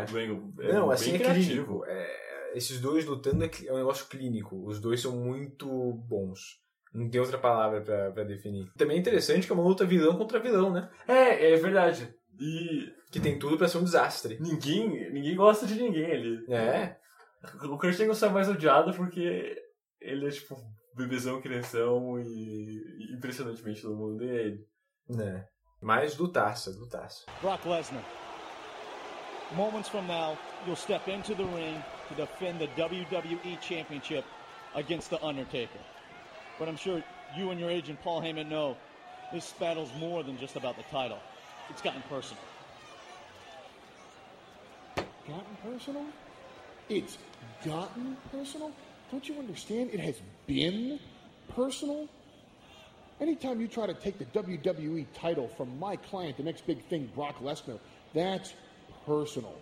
é. do, do Angle. É Não, bem assim é criativo. É, esses dois lutando é, é um negócio clínico. Os dois são muito bons. Não tem outra palavra pra, pra definir. Também é interessante que é uma luta vilão contra vilão, né? É, é verdade. E Que tem tudo pra ser um desastre. ninguém, ninguém gosta de ninguém ali. É, O Kurt Angle só é mais odiado porque ele é tipo bebezão, crianção e, e impressionantemente todo mundo odeia ele. né? Mas lutaça, lutaça. Brock Lesnar. Moments from now, you'll step into the ring to defend the WWE Championship against The Undertaker. But I'm sure you and your agent Paul Heyman know this battle's more than just about the title. It's gotten personal. Gotten personal? It's gotten personal? Don't you understand? It has been personal. Anytime you try to take the WWE title from my client, the next big thing, Brock Lesnar, that's personal.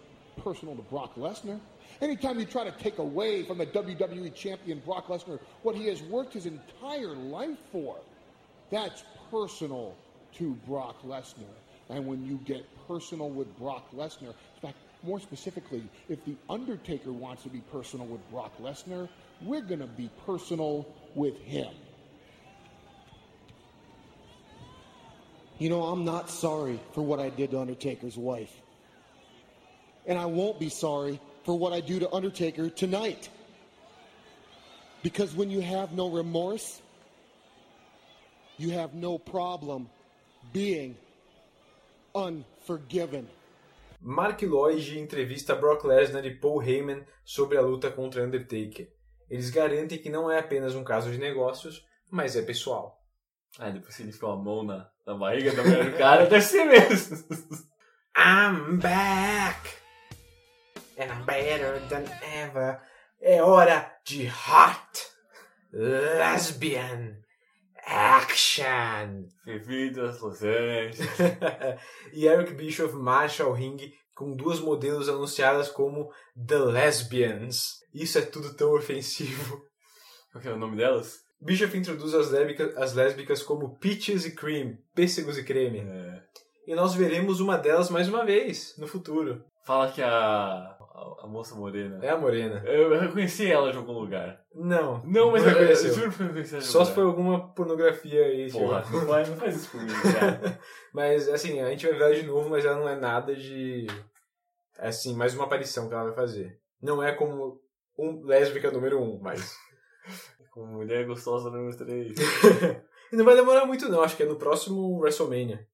Personal to Brock Lesnar. Anytime you try to take away from the WWE champion, Brock Lesnar, what he has worked his entire life for, that's personal to Brock Lesnar. And when you get personal with Brock Lesnar, more specifically, if The Undertaker wants to be personal with Brock Lesnar, we're going to be personal with him. You know, I'm not sorry for what I did to Undertaker's wife. And I won't be sorry for what I do to Undertaker tonight. Because when you have no remorse, you have no problem being unforgiven. Mark Lloyd entrevista Brock Lesnar e Paul Heyman sobre a luta contra Undertaker. Eles garantem que não é apenas um caso de negócios, mas é pessoal. Ah, depois que ele enfiou a mão na, na barriga da mulher do cara, deve ser mesmo. I'm back! And I'm better than ever. É hora de hot lesbian action! Vividas, Los Angeles. e Eric Bischoff marcha ao ringue com duas modelos anunciadas como The Lesbians. Isso é tudo tão ofensivo. Qual que é o nome delas? Bischoff introduz as lésbicas, as lésbicas como Peaches e Cream, pêssegos e creme. É. E nós veremos uma delas mais uma vez, no futuro. Fala que a, a, a moça morena. É a Morena. Eu reconheci ela de algum lugar. Não. Não, mas eu, eu juro que eu reconheci ela de algum Só lugar. se foi alguma pornografia aí, Porra, lá. não, vai, não faz isso mim, cara. Mas, assim, a gente vai ver ela de novo, mas ela não é nada de... Assim, mais uma aparição que ela vai fazer. Não é como um lésbica número um, mas... Como mulher gostosa número 3. e não vai demorar muito não, acho que é no próximo WrestleMania.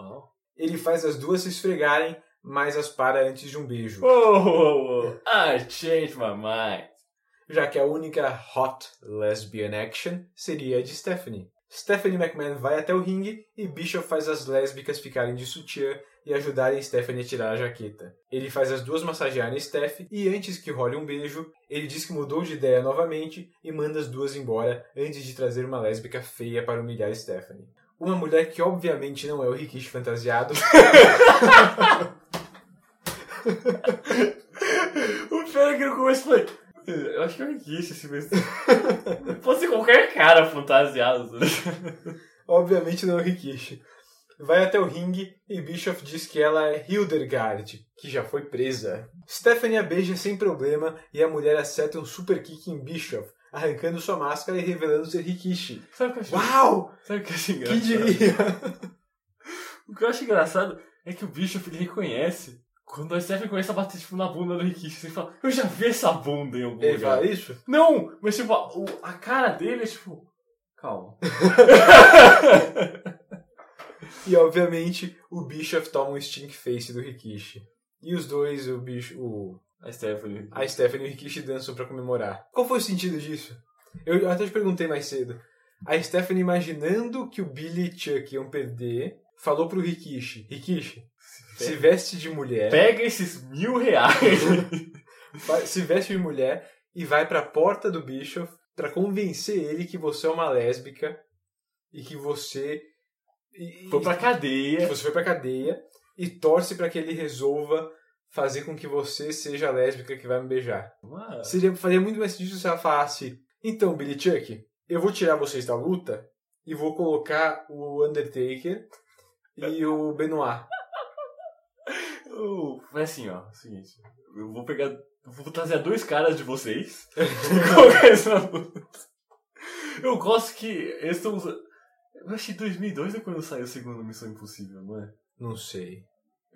Uau. Ele faz as duas se esfregarem, mas as para antes de um beijo. Whoa, whoa, whoa. I changed my mind. Já que a única hot lesbian action seria a de Stephanie. Stephanie McMahon vai até o ringue e Bischoff faz as lésbicas ficarem de sutiã e ajudarem Stephanie a tirar a jaqueta. Ele faz as duas massagearem Steph e antes que role um beijo, ele diz que mudou de ideia novamente e manda as duas embora antes de trazer uma lésbica feia para humilhar Stephanie. Uma mulher que obviamente não é o Rikishi fantasiado. o pior é que no começo foi. Eu acho que é o Rikishi esse mesmo. Pode ser qualquer cara fantasiado. Obviamente não é o Rikishi. Vai até o ringue e Bischoff diz que ela é Hildegard, que já foi presa. Stephanie a beija sem problema e a mulher acerta um super kick em Bischoff, arrancando sua máscara e revelando ser Rikishi. Sabe o que eu achei? Uau! Sabe o que eu Quem engraçado? diria? O que eu acho engraçado é que o Bishop ele reconhece. Quando a Stephanie começa a bater tipo, na bunda do Rikishi, você fala, eu já vi essa bunda em algum Ele lugar. fala isso? Não, mas tipo, a, o- a cara dele é tipo. Calma. E obviamente o Bischoff toma um stink face do Rikishi. E os dois, o bicho, o A Stephanie. a Stephanie e o Rikishi dançam pra comemorar. Qual foi o sentido disso? Eu até te perguntei mais cedo. A Stephanie imaginando que o Billy e Chuck iam perder, falou pro Rikishi, Rikishi, se veste de mulher, Pega esses mil reais. se veste de mulher e vai pra porta do Bischoff pra convencer ele que você é uma lésbica e que você e- Foi pra que cadeia. você foi pra cadeia e torce pra que ele resolva fazer com que você seja a lésbica que vai me beijar. Mano, Seria, faria muito mais sentido se ela falasse: Então, Billy Chuck, eu vou tirar vocês da luta e vou colocar o Undertaker e o Benoit. Eu- Foi assim, ó. Seguinte. Eu vou pegar. Vou trazer dois caras de vocês. e colocar eles na. Eu gosto que eles estão usando. Eu que 2002 é quando saiu a segunda Missão Impossível, não é? Não sei.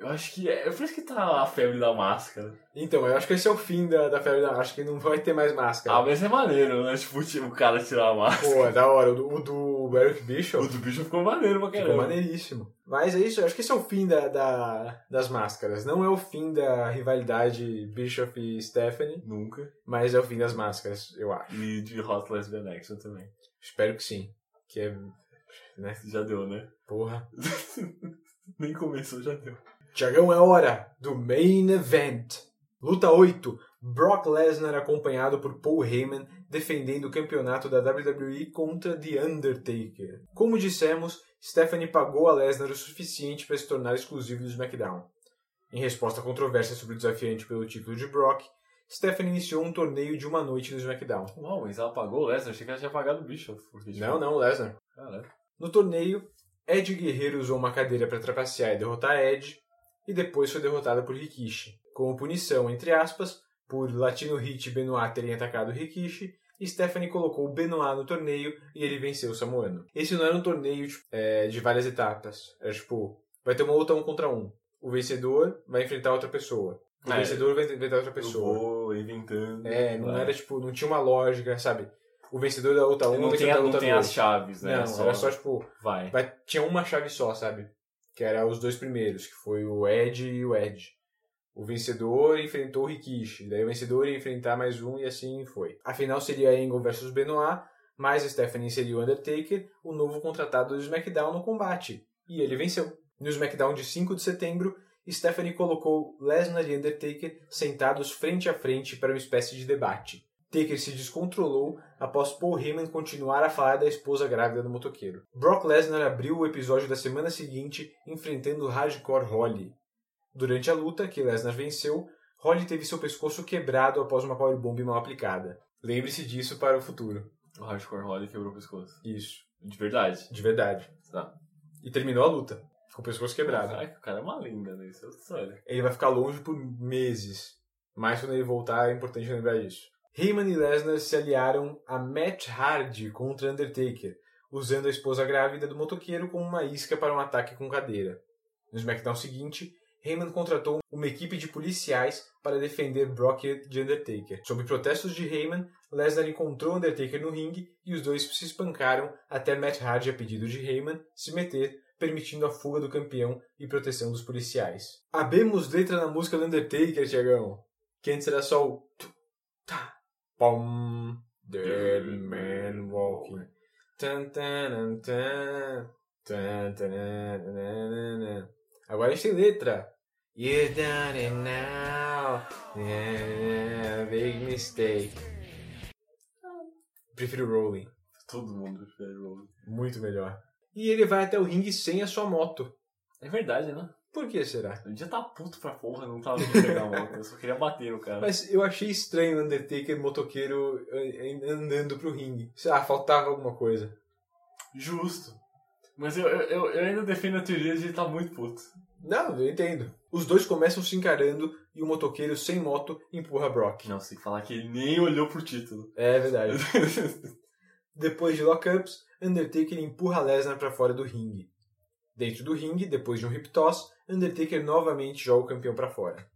Eu acho que é. Por isso que tá a febre da máscara. Então, eu acho que esse é o fim da, da febre da. Acho que não vai ter mais máscara. Ah, mas é maneiro, né? Tipo, o cara tirar a máscara. Pô, é da hora. O do, o do Eric Bischoff O do bicho ficou maneiro pra ficou caramba. maneiríssimo. Mas é isso, eu acho que esse é o fim da, da- das máscaras. Não é o fim da rivalidade Bischoff e Stephanie, Nunca. mas é o fim das máscaras, eu acho. E de Hot Lesbian Action também. Espero que sim. Que é. Né? Já deu, né? Porra. Nem começou, já deu. Tiagão, é hora do Main Event. Luta 8. Brock Lesnar acompanhado por Paul Heyman defendendo o campeonato da WWE contra The Undertaker. Como dissemos, Stephanie pagou a Lesnar o suficiente para se tornar exclusivo do SmackDown. Em resposta à controvérsia sobre o desafiante pelo título de Brock, Stephanie iniciou um torneio de uma noite no SmackDown. Uau, mas ela pagou o Lesnar, achei que ela tinha pagado o bicho. Porque, tipo, Não, não, Lesnar. Caralho. No torneio, Ed Guerreiro usou uma cadeira para trapacear e derrotar Ed, e depois foi derrotada por Rikishi. Como punição, entre aspas, por Latino Hit e Benoit terem atacado Rikishi, Stephanie colocou o Benoit no torneio e ele venceu o Samoano. Esse não era um torneio tipo, é, de várias etapas. Era tipo, vai ter uma luta um contra um. O vencedor vai enfrentar outra pessoa. O é. vencedor vai enfrentar outra Eu pessoa. vou inventando. É, não vai. era tipo, não tinha uma lógica, sabe? O vencedor da luta 1 Não vai tem, enfrentar a não tem 2. as chaves, né? Não, era só tipo, Vai. Vai- tinha uma chave só, sabe? Que era os dois primeiros, que foi o Ed e o Ed. O vencedor enfrentou o Rikishi, daí o vencedor ia enfrentar mais um e assim foi. A final seria Angle versus Benoit, mas Stephanie seria o Undertaker, o novo contratado do SmackDown no combate. E ele venceu. No SmackDown de 5 de setembro, Stephanie colocou Lesnar e Undertaker sentados frente a frente para uma espécie de debate. Taker se descontrolou após Paul Heyman continuar a falar da esposa grávida do motoqueiro. Brock Lesnar abriu o episódio da semana seguinte enfrentando Hardcore Holly. Durante a luta, que Lesnar venceu, Holly teve seu pescoço quebrado após uma powerbomb mal aplicada. Lembre-se disso para o futuro. O Hardcore Holly quebrou o pescoço. Isso, De verdade. de verdade. Tá. E terminou a luta, com o pescoço quebrado. Caraca, o cara é uma lenda, né? Isso é outra história. Ele vai ficar longe por meses. Mas quando ele voltar, é importante lembrar disso. Heyman e Lesnar se aliaram a Matt Hardy contra Undertaker, usando a esposa grávida do motoqueiro como uma isca para um ataque com cadeira. No SmackDown seguinte, Heyman contratou uma equipe de policiais para defender Brock de Undertaker. Sob protestos de Heyman, Lesnar encontrou Undertaker no ringue e os dois se espancaram até Matt Hardy, a pedido de Heyman, se meter, permitindo a fuga do campeão e proteção dos policiais. Abemos letra na música do Undertaker, Tiagão. Que antes era só o... tá, pom, Dead Man Walking. Tan, tan, tan, tan, tan, tan, tan. Agora a gente tem letra. You done it now. Yeah, big mistake. Prefiro Rolling. Todo mundo prefere Rolling. Muito melhor. E ele vai até o ringue sem a sua moto. É verdade, né? Por que será? Eu já tá puto pra porra, não tava vindo pegar a moto. Eu só queria bater no cara. Mas eu achei estranho o Undertaker motoqueiro eh, andando pro ringue. Sei lá, faltava alguma coisa. Justo. Mas eu, eu, eu ainda defendo a teoria de ele tá muito puto. Não, eu entendo. Os dois começam se encarando e o motoqueiro sem moto empurra Brock. Não, que falar que ele nem olhou pro título. É verdade. depois de lockups, Undertaker empurra Lesnar para fora do ringue. Dentro do ringue, depois de um hip toss, Undertaker novamente joga o campeão para fora.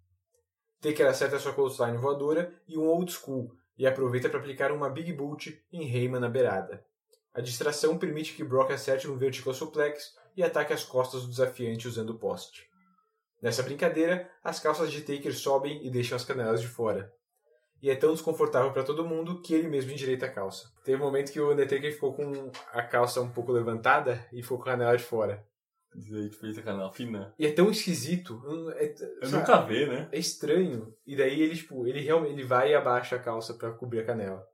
Taker acerta sua clothesline voadora e um old school e aproveita para aplicar uma big boot em Heyman na beirada. A distração permite que Brock acerte um vertical suplex e ataque as costas do desafiante usando o poste. Nessa brincadeira, as calças de Taker sobem e deixam as canelas de fora. E é tão desconfortável para todo mundo que ele mesmo endireita a calça. Teve um momento que o Undertaker ficou com a calça um pouco levantada e ficou com a canela de fora. Direito feita canela fina. E é tão esquisito. É, Eu sabe, nunca vi, né? É estranho. E daí ele, tipo, ele realmente ele vai e abaixa a calça para cobrir a canela.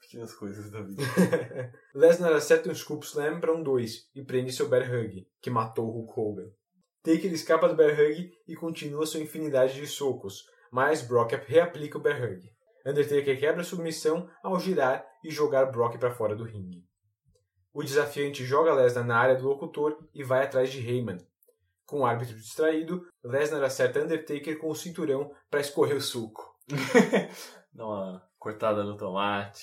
Pequenas coisas da vida. Lesnar acerta um Scoop Slam para um 2 e prende seu Bear Hug, que matou Hulk Hogan. Taker escapa do Bear Hug e continua sua infinidade de socos, mas Brock reaplica o Bear Hug. Undertaker quebra a submissão ao girar e jogar Brock para fora do ringue. O desafiante joga Lesnar na área do locutor e vai atrás de Heyman. Com o árbitro distraído, Lesnar acerta Undertaker com o cinturão para escorrer o suco. Dá uma cortada no tomate.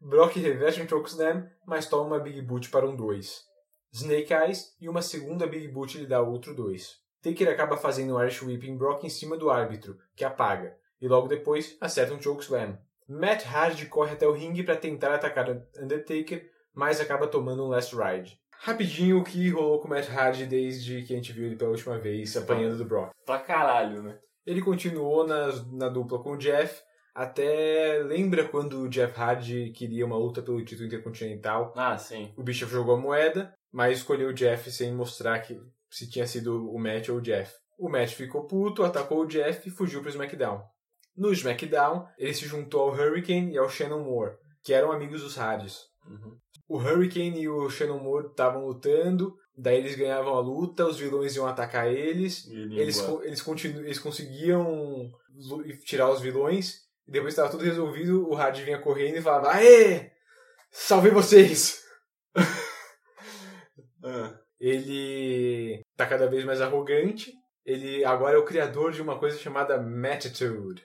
Brock reverte um chokeslam, mas toma uma Big Boot para um 2. Snake Eyes e uma segunda Big Boot lhe dá outro 2. Taker acaba fazendo um Irish Whip em Brock em cima do árbitro, que apaga, e logo depois acerta um chokeslam. Matt Hardy corre até o ringue para tentar atacar Undertaker, mas acaba tomando um Last Ride. Rapidinho o que rolou com o Matt Hardy desde que a gente viu ele pela última vez, apanhando do Brock. Pra caralho, né? Ele continuou na, na dupla com o Jeff, até lembra quando o Jeff Hardy queria uma luta pelo título intercontinental. Ah, sim. O Bischoff jogou a moeda, mas escolheu o Jeff sem mostrar que se tinha sido o Matt ou o Jeff. O Matt ficou puto, atacou o Jeff e fugiu para o SmackDown. No SmackDown, ele se juntou ao Hurricane e ao Shannon Moore, que eram amigos dos Hardys. Uhum. O Hurricane e o Shannon Moore estavam lutando, daí eles ganhavam a luta, os vilões iam atacar eles, ele eles, co- eles, continu, eles conseguiam tirar os vilões, e depois estava tudo resolvido, o Hardy vinha correndo e falava: Aê! Salvei vocês! Ah, Ele tá cada vez mais arrogante. Ele agora é o criador de uma coisa chamada Matitude,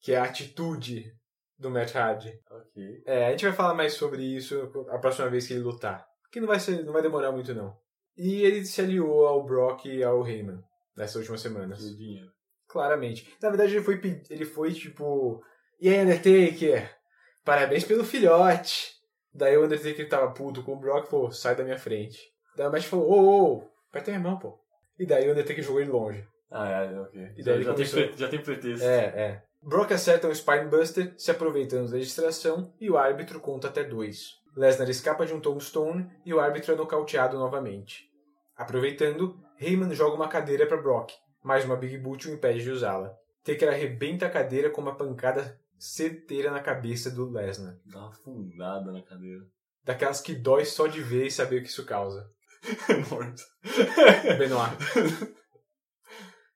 que é a atitude do Matt Hardy. ok. É, a gente vai falar mais sobre isso a próxima vez que ele lutar. Que não vai, ser, não vai demorar muito, não. E ele se aliou ao Brock e ao Heyman nessas últimas semanas. Que dinheiro. Claramente. Na verdade, ele foi, ele foi tipo... E aí, Undertaker? Parabéns pelo filhote. Daí o Undertaker tava puto com o Brock e falou, sai da minha frente. Daí o Matt falou, ô, ô, aperta minha mão, pô. E daí o Undertaker jogou ele longe. Ah, é, ok. E Já, daí ele já, tem, começou- pre- já tem pretexto. É, é. Brock acerta um Spinebuster, se aproveitando da distração, e o árbitro conta até dois. Lesnar escapa de um tombstone e o árbitro é nocauteado novamente. Aproveitando, Heyman joga uma cadeira para Brock, mas uma Big Boot o impede de usá-la. Taker arrebenta a cadeira com uma pancada certeira na cabeça do Lesnar. Dá uma fundada na cadeira. Daquelas que dói só de ver e saber o que isso causa. Morto. Benoit.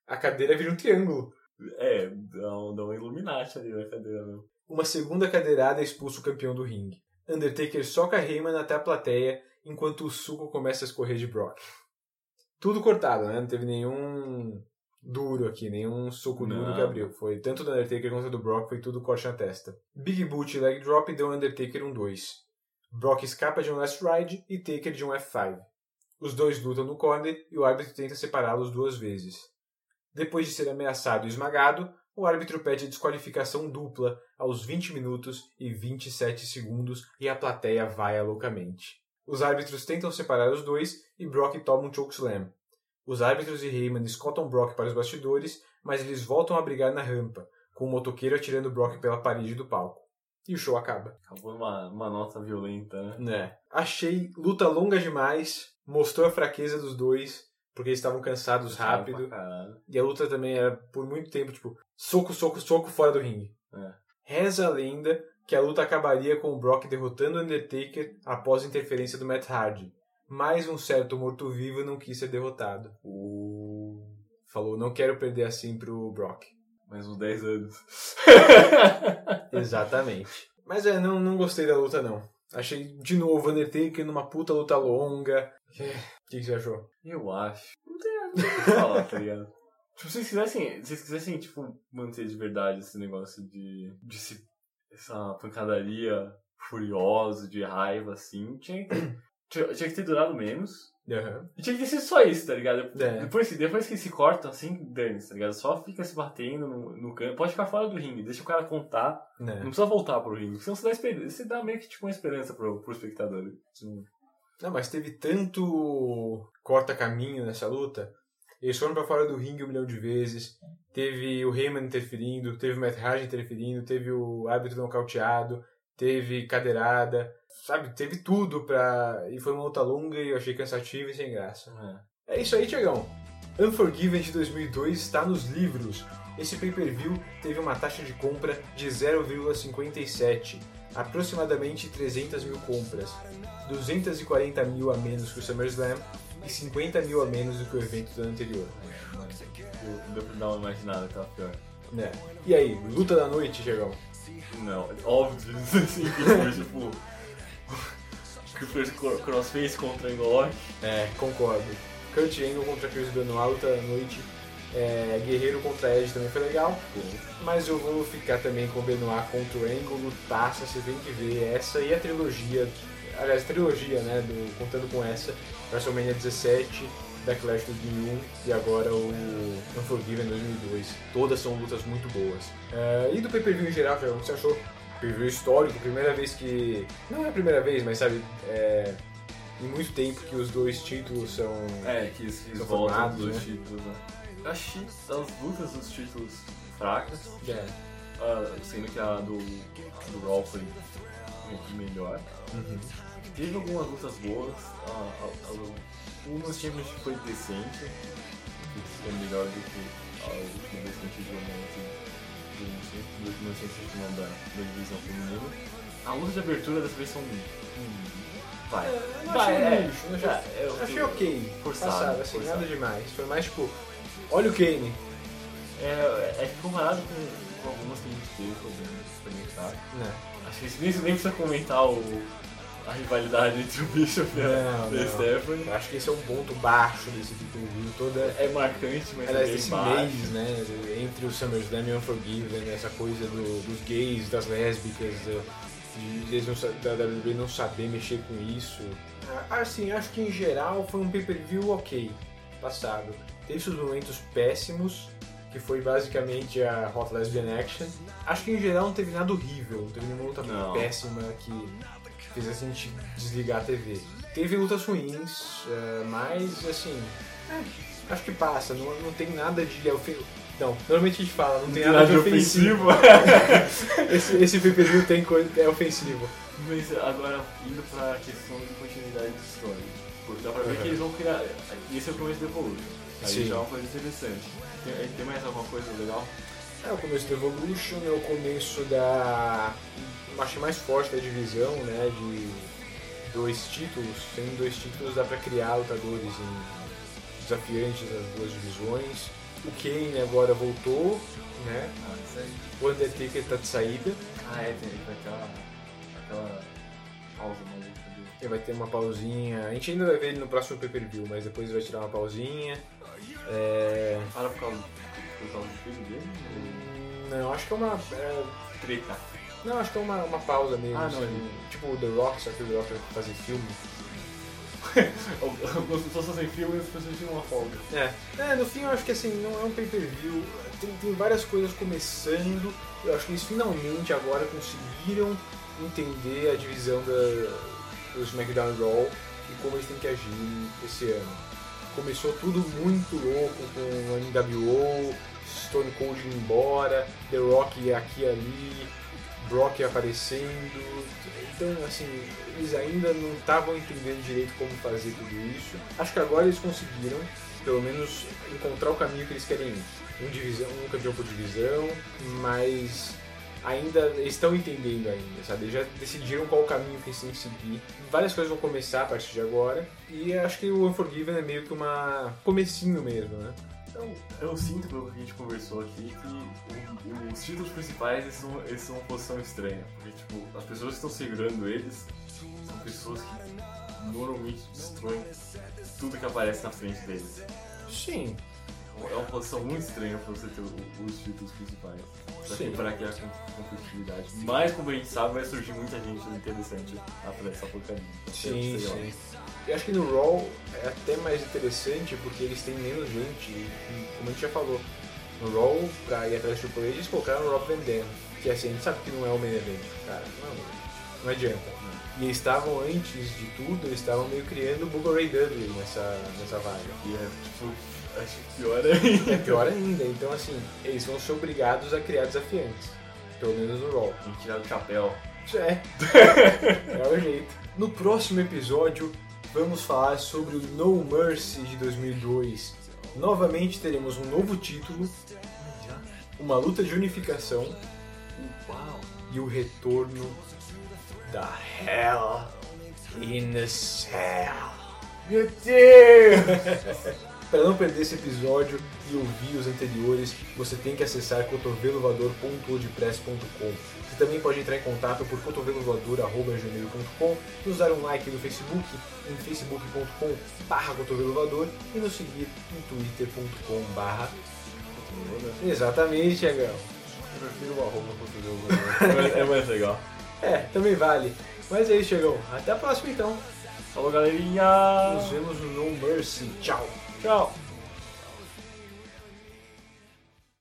A cadeira vira um triângulo. É, dá um, dá um Illuminati ali na cadeira mesmo. Uma segunda cadeirada expulsa o campeão do ringue. Undertaker soca Heyman até a plateia, enquanto o suco começa a escorrer de Brock. Tudo cortado, né? Não teve nenhum duro aqui, nenhum soco duro que abriu. Foi tanto do Undertaker quanto do Brock, foi tudo corte na testa. Big Boot e Leg Drop deu Undertaker um 2. Brock escapa de um Last Ride e Taker de um F5. Os dois lutam no corner e o árbitro tenta separá-los duas vezes. Depois de ser ameaçado e esmagado, o árbitro pede desqualificação dupla aos 20 minutos e 27 segundos e a plateia vaia loucamente. Os árbitros tentam separar os dois e Brock toma um chokeslam. Os árbitros e Heyman escoltam Brock para os bastidores, mas eles voltam a brigar na rampa, com o motoqueiro atirando Brock pela parede do palco. E o show acaba. Acabou numa uma nota violenta, né? Né. Achei luta longa demais, mostrou a fraqueza dos dois, porque eles estavam cansados rápido. E a luta também era por muito tempo, tipo, soco, soco, soco fora do ringue. É. Reza a lenda que a luta acabaria com o Brock derrotando o Undertaker após a interferência do Matt Hardy. Mas um certo morto-vivo não quis ser derrotado. O... Falou, não quero perder assim pro Brock. Mais uns 10 anos. Exatamente. Mas é, não, não gostei da luta não. Achei de novo o Undertaker numa puta luta longa. É, que, que você achou? Eu acho. Não tem nada pra falar, tá ligado? Tipo, se vocês quisessem, se vocês quisessem, tipo, manter de verdade esse negócio de, de se, essa pancadaria furiosa, de raiva, assim, tinha que, tinha, tinha que ter durado menos. Aham. E tinha que ter sido só isso, tá ligado? É. Depois, depois que se cortam, assim, dane tá ligado? Só fica se batendo no, no canto. Pode ficar fora do ringue, deixa o cara contar. Né? Não precisa voltar pro ringue. Senão você dá, você dá meio que tipo uma esperança pro, pro espectador. Não, mas teve tanto corta-caminho nessa luta. Eles foram pra fora do ringue um milhão de vezes. Teve o Heyman interferindo, teve o Matt interferindo, teve o árbitro nocauteado, teve cadeirada, sabe? Teve tudo pra. E foi uma luta longa e eu achei cansativa e sem graça. É isso aí, Tiagão. Unforgiven de 2002 está nos livros. Esse pay-per-view teve uma taxa de compra de 0,57, aproximadamente 300 mil compras, 240 mil a menos que o SummerSlam e 50 mil a menos do que o evento do ano anterior. Deu pra dar uma imaginada que tava pior. Né? E aí, luta da noite, Tiagão? Não, óbvio, assim, que foi tipo. Que foi crossface contra Engolock. É, concordo. Kurt Angle contra Chris Benoit, luta da noite. É, Guerreiro contra Edge também foi legal. Mas eu vou ficar também com o Benoit contra o Angle, lutaça, você tem que ver essa e a trilogia. Aliás, a trilogia, né? Do, contando com essa, WrestleMania 17, Backlash 2001 e agora o Unforgiven 2002. Todas são lutas muito boas. É, e do pay-per-view em geral, o que você achou? Pay-per-view histórico, primeira vez que... Não é a primeira vez, mas sabe... É, em muito tempo que os dois títulos são... É, que eles são voltam formados, dos né? títulos, né? Eu achei as lutas dos títulos fracas. É. Ah, sendo que a do, a do Raw foi muito melhor. Uhum. Teve algumas lutas boas. A, a, a, o Women's Championship foi decente. que É melhor do que a última vez que a gente viu do Women's Championship não, da, da divisão feminina. A luta de abertura dessa vez são. Hum, vai. Eu não vai, achei é, achei, é, eu- achei ok. Forçado, Passado, assim, forçado. nada demais. Foi mais tipo, olha o Kane. É, é que comparado com, algumas que a gente teve, bem fraco. Né. Acho que a gente nem, nem precisa comentar o, a rivalidade entre o Bishop e a Não. Stephanie. Eu acho que esse é um ponto baixo desse pay-per-view. Toda... É marcante, mas Aliás, é bem desse baixo. mês, né? Entre o SummerSlam e o Unforgiven, essa coisa do- dos gays, das lésbicas, da- de, eles não, da WWE não saber mexer com isso. Ah, Assim, acho que em geral foi um pay-per-view ok, passado. Teve seus momentos péssimos, que foi basicamente a Hot Lesbian Action. Acho que em geral não teve nada horrível, não teve nenhuma luta Não. péssima que fizesse a gente desligar a TV. Teve lutas ruins, eh, mas assim, é, acho que passa, não, não tem nada de Não, normalmente a gente fala, não tem nada, de ofensivo. esse esse pay-per-view tem coisa, é ofensivo. Mas agora, indo pra questão de continuidade de história. Dá pra ver Uhum. que eles vão criar. Esse é o começo do Evolution. Aí Sim. já é uma coisa interessante. Tem, tem mais alguma coisa legal? É o começo do Evolution, é o começo da. eu Achei mais forte da divisão, né? De dois títulos. Tendo dois títulos dá pra criar lutadores em desafiantes das duas divisões. O Kane agora voltou, né? Ah, isso aí. O Undertaker tá de saída. Ah, é, tem, aquela. aquela pausa maluca dele. Ele vai ter uma pausinha. A gente ainda vai ver ele no próximo pay-per-view, mas depois ele vai tirar uma pausinha. É... Para por causa, por causa do filho dele? Não, acho que é uma. é, treta? Não, acho que é uma, uma pausa mesmo. Ah, não, assim. ele- Tipo o The Rock, só que o The Rock vai fazer filme. As pessoas fazem filme e as pessoas tinham uma folga. É. é, no fim eu acho que assim, não é um pay-per-view. Tem, tem várias coisas começando. Eu acho que eles finalmente agora conseguiram entender a divisão da, do SmackDown Raw e como eles têm que agir esse ano. Começou tudo muito louco com o NWO, Stone Cold indo embora, The Rock aqui e ali, Brock aparecendo. Então, assim, eles ainda não estavam entendendo direito como fazer tudo isso. Acho que agora eles conseguiram, pelo menos, encontrar o caminho que eles querem ir. Um, divisão, um campeão por divisão, mas ainda estão entendendo ainda, sabe? Já decidiram qual o caminho que eles têm que seguir. Várias coisas vão começar a partir de agora. E acho que o Unforgiven é meio que uma comecinho mesmo, né? Então, eu sinto pelo que a gente conversou aqui que o- os títulos principais eles são, eles são uma posição estranha. Porque, tipo, as pessoas que estão segurando eles são pessoas que normalmente destroem tudo que aparece na frente deles. Sim. É uma posição muito estranha pra você ter os títulos principais. Pra Sim. quebrar aqui a com- competitividade. Mas, como a gente sabe, vai surgir muita gente interessante atrás dessa porcaria. Sim, sim. Eu acho que no Raw é até mais interessante porque eles têm menos gente, e, como a gente já falou. No Raw, pra ir atrás do Triple H, eles colocaram o Rob Van Dam, que assim, a gente sabe que não é o main event, cara. Não, não adianta. E eles estavam, antes de tudo, eles estavam meio criando o Booker Ray Dudley nessa, nessa vaga. E é, tipo, acho pior ainda. É pior ainda, então assim, eles vão ser obrigados a criar desafiantes. Pelo menos no. Tem que tirar o chapéu. Isso é. é o jeito. No próximo episódio, vamos falar sobre o No Mercy de 2002. Novamente teremos um novo título, uma luta de unificação Uau! e o retorno da Hell in the Cell. Meu Deus! Para não perder esse episódio e ouvir os anteriores, você tem que acessar cotovelovoador.wordpress.com. Você também pode entrar em contato por cotovelovoador.gmail.com, nos dar um like no Facebook, em facebook.com barra cotovelovador e nos seguir em twitter.com barra Exatamente, Tiagão. Eu prefiro o arroba português. É mais legal. É, também vale. Mas é isso, Tiagão. Até a próxima então. Falou, galerinha! Nos vemos no No Mercy. Tchau. Tchau!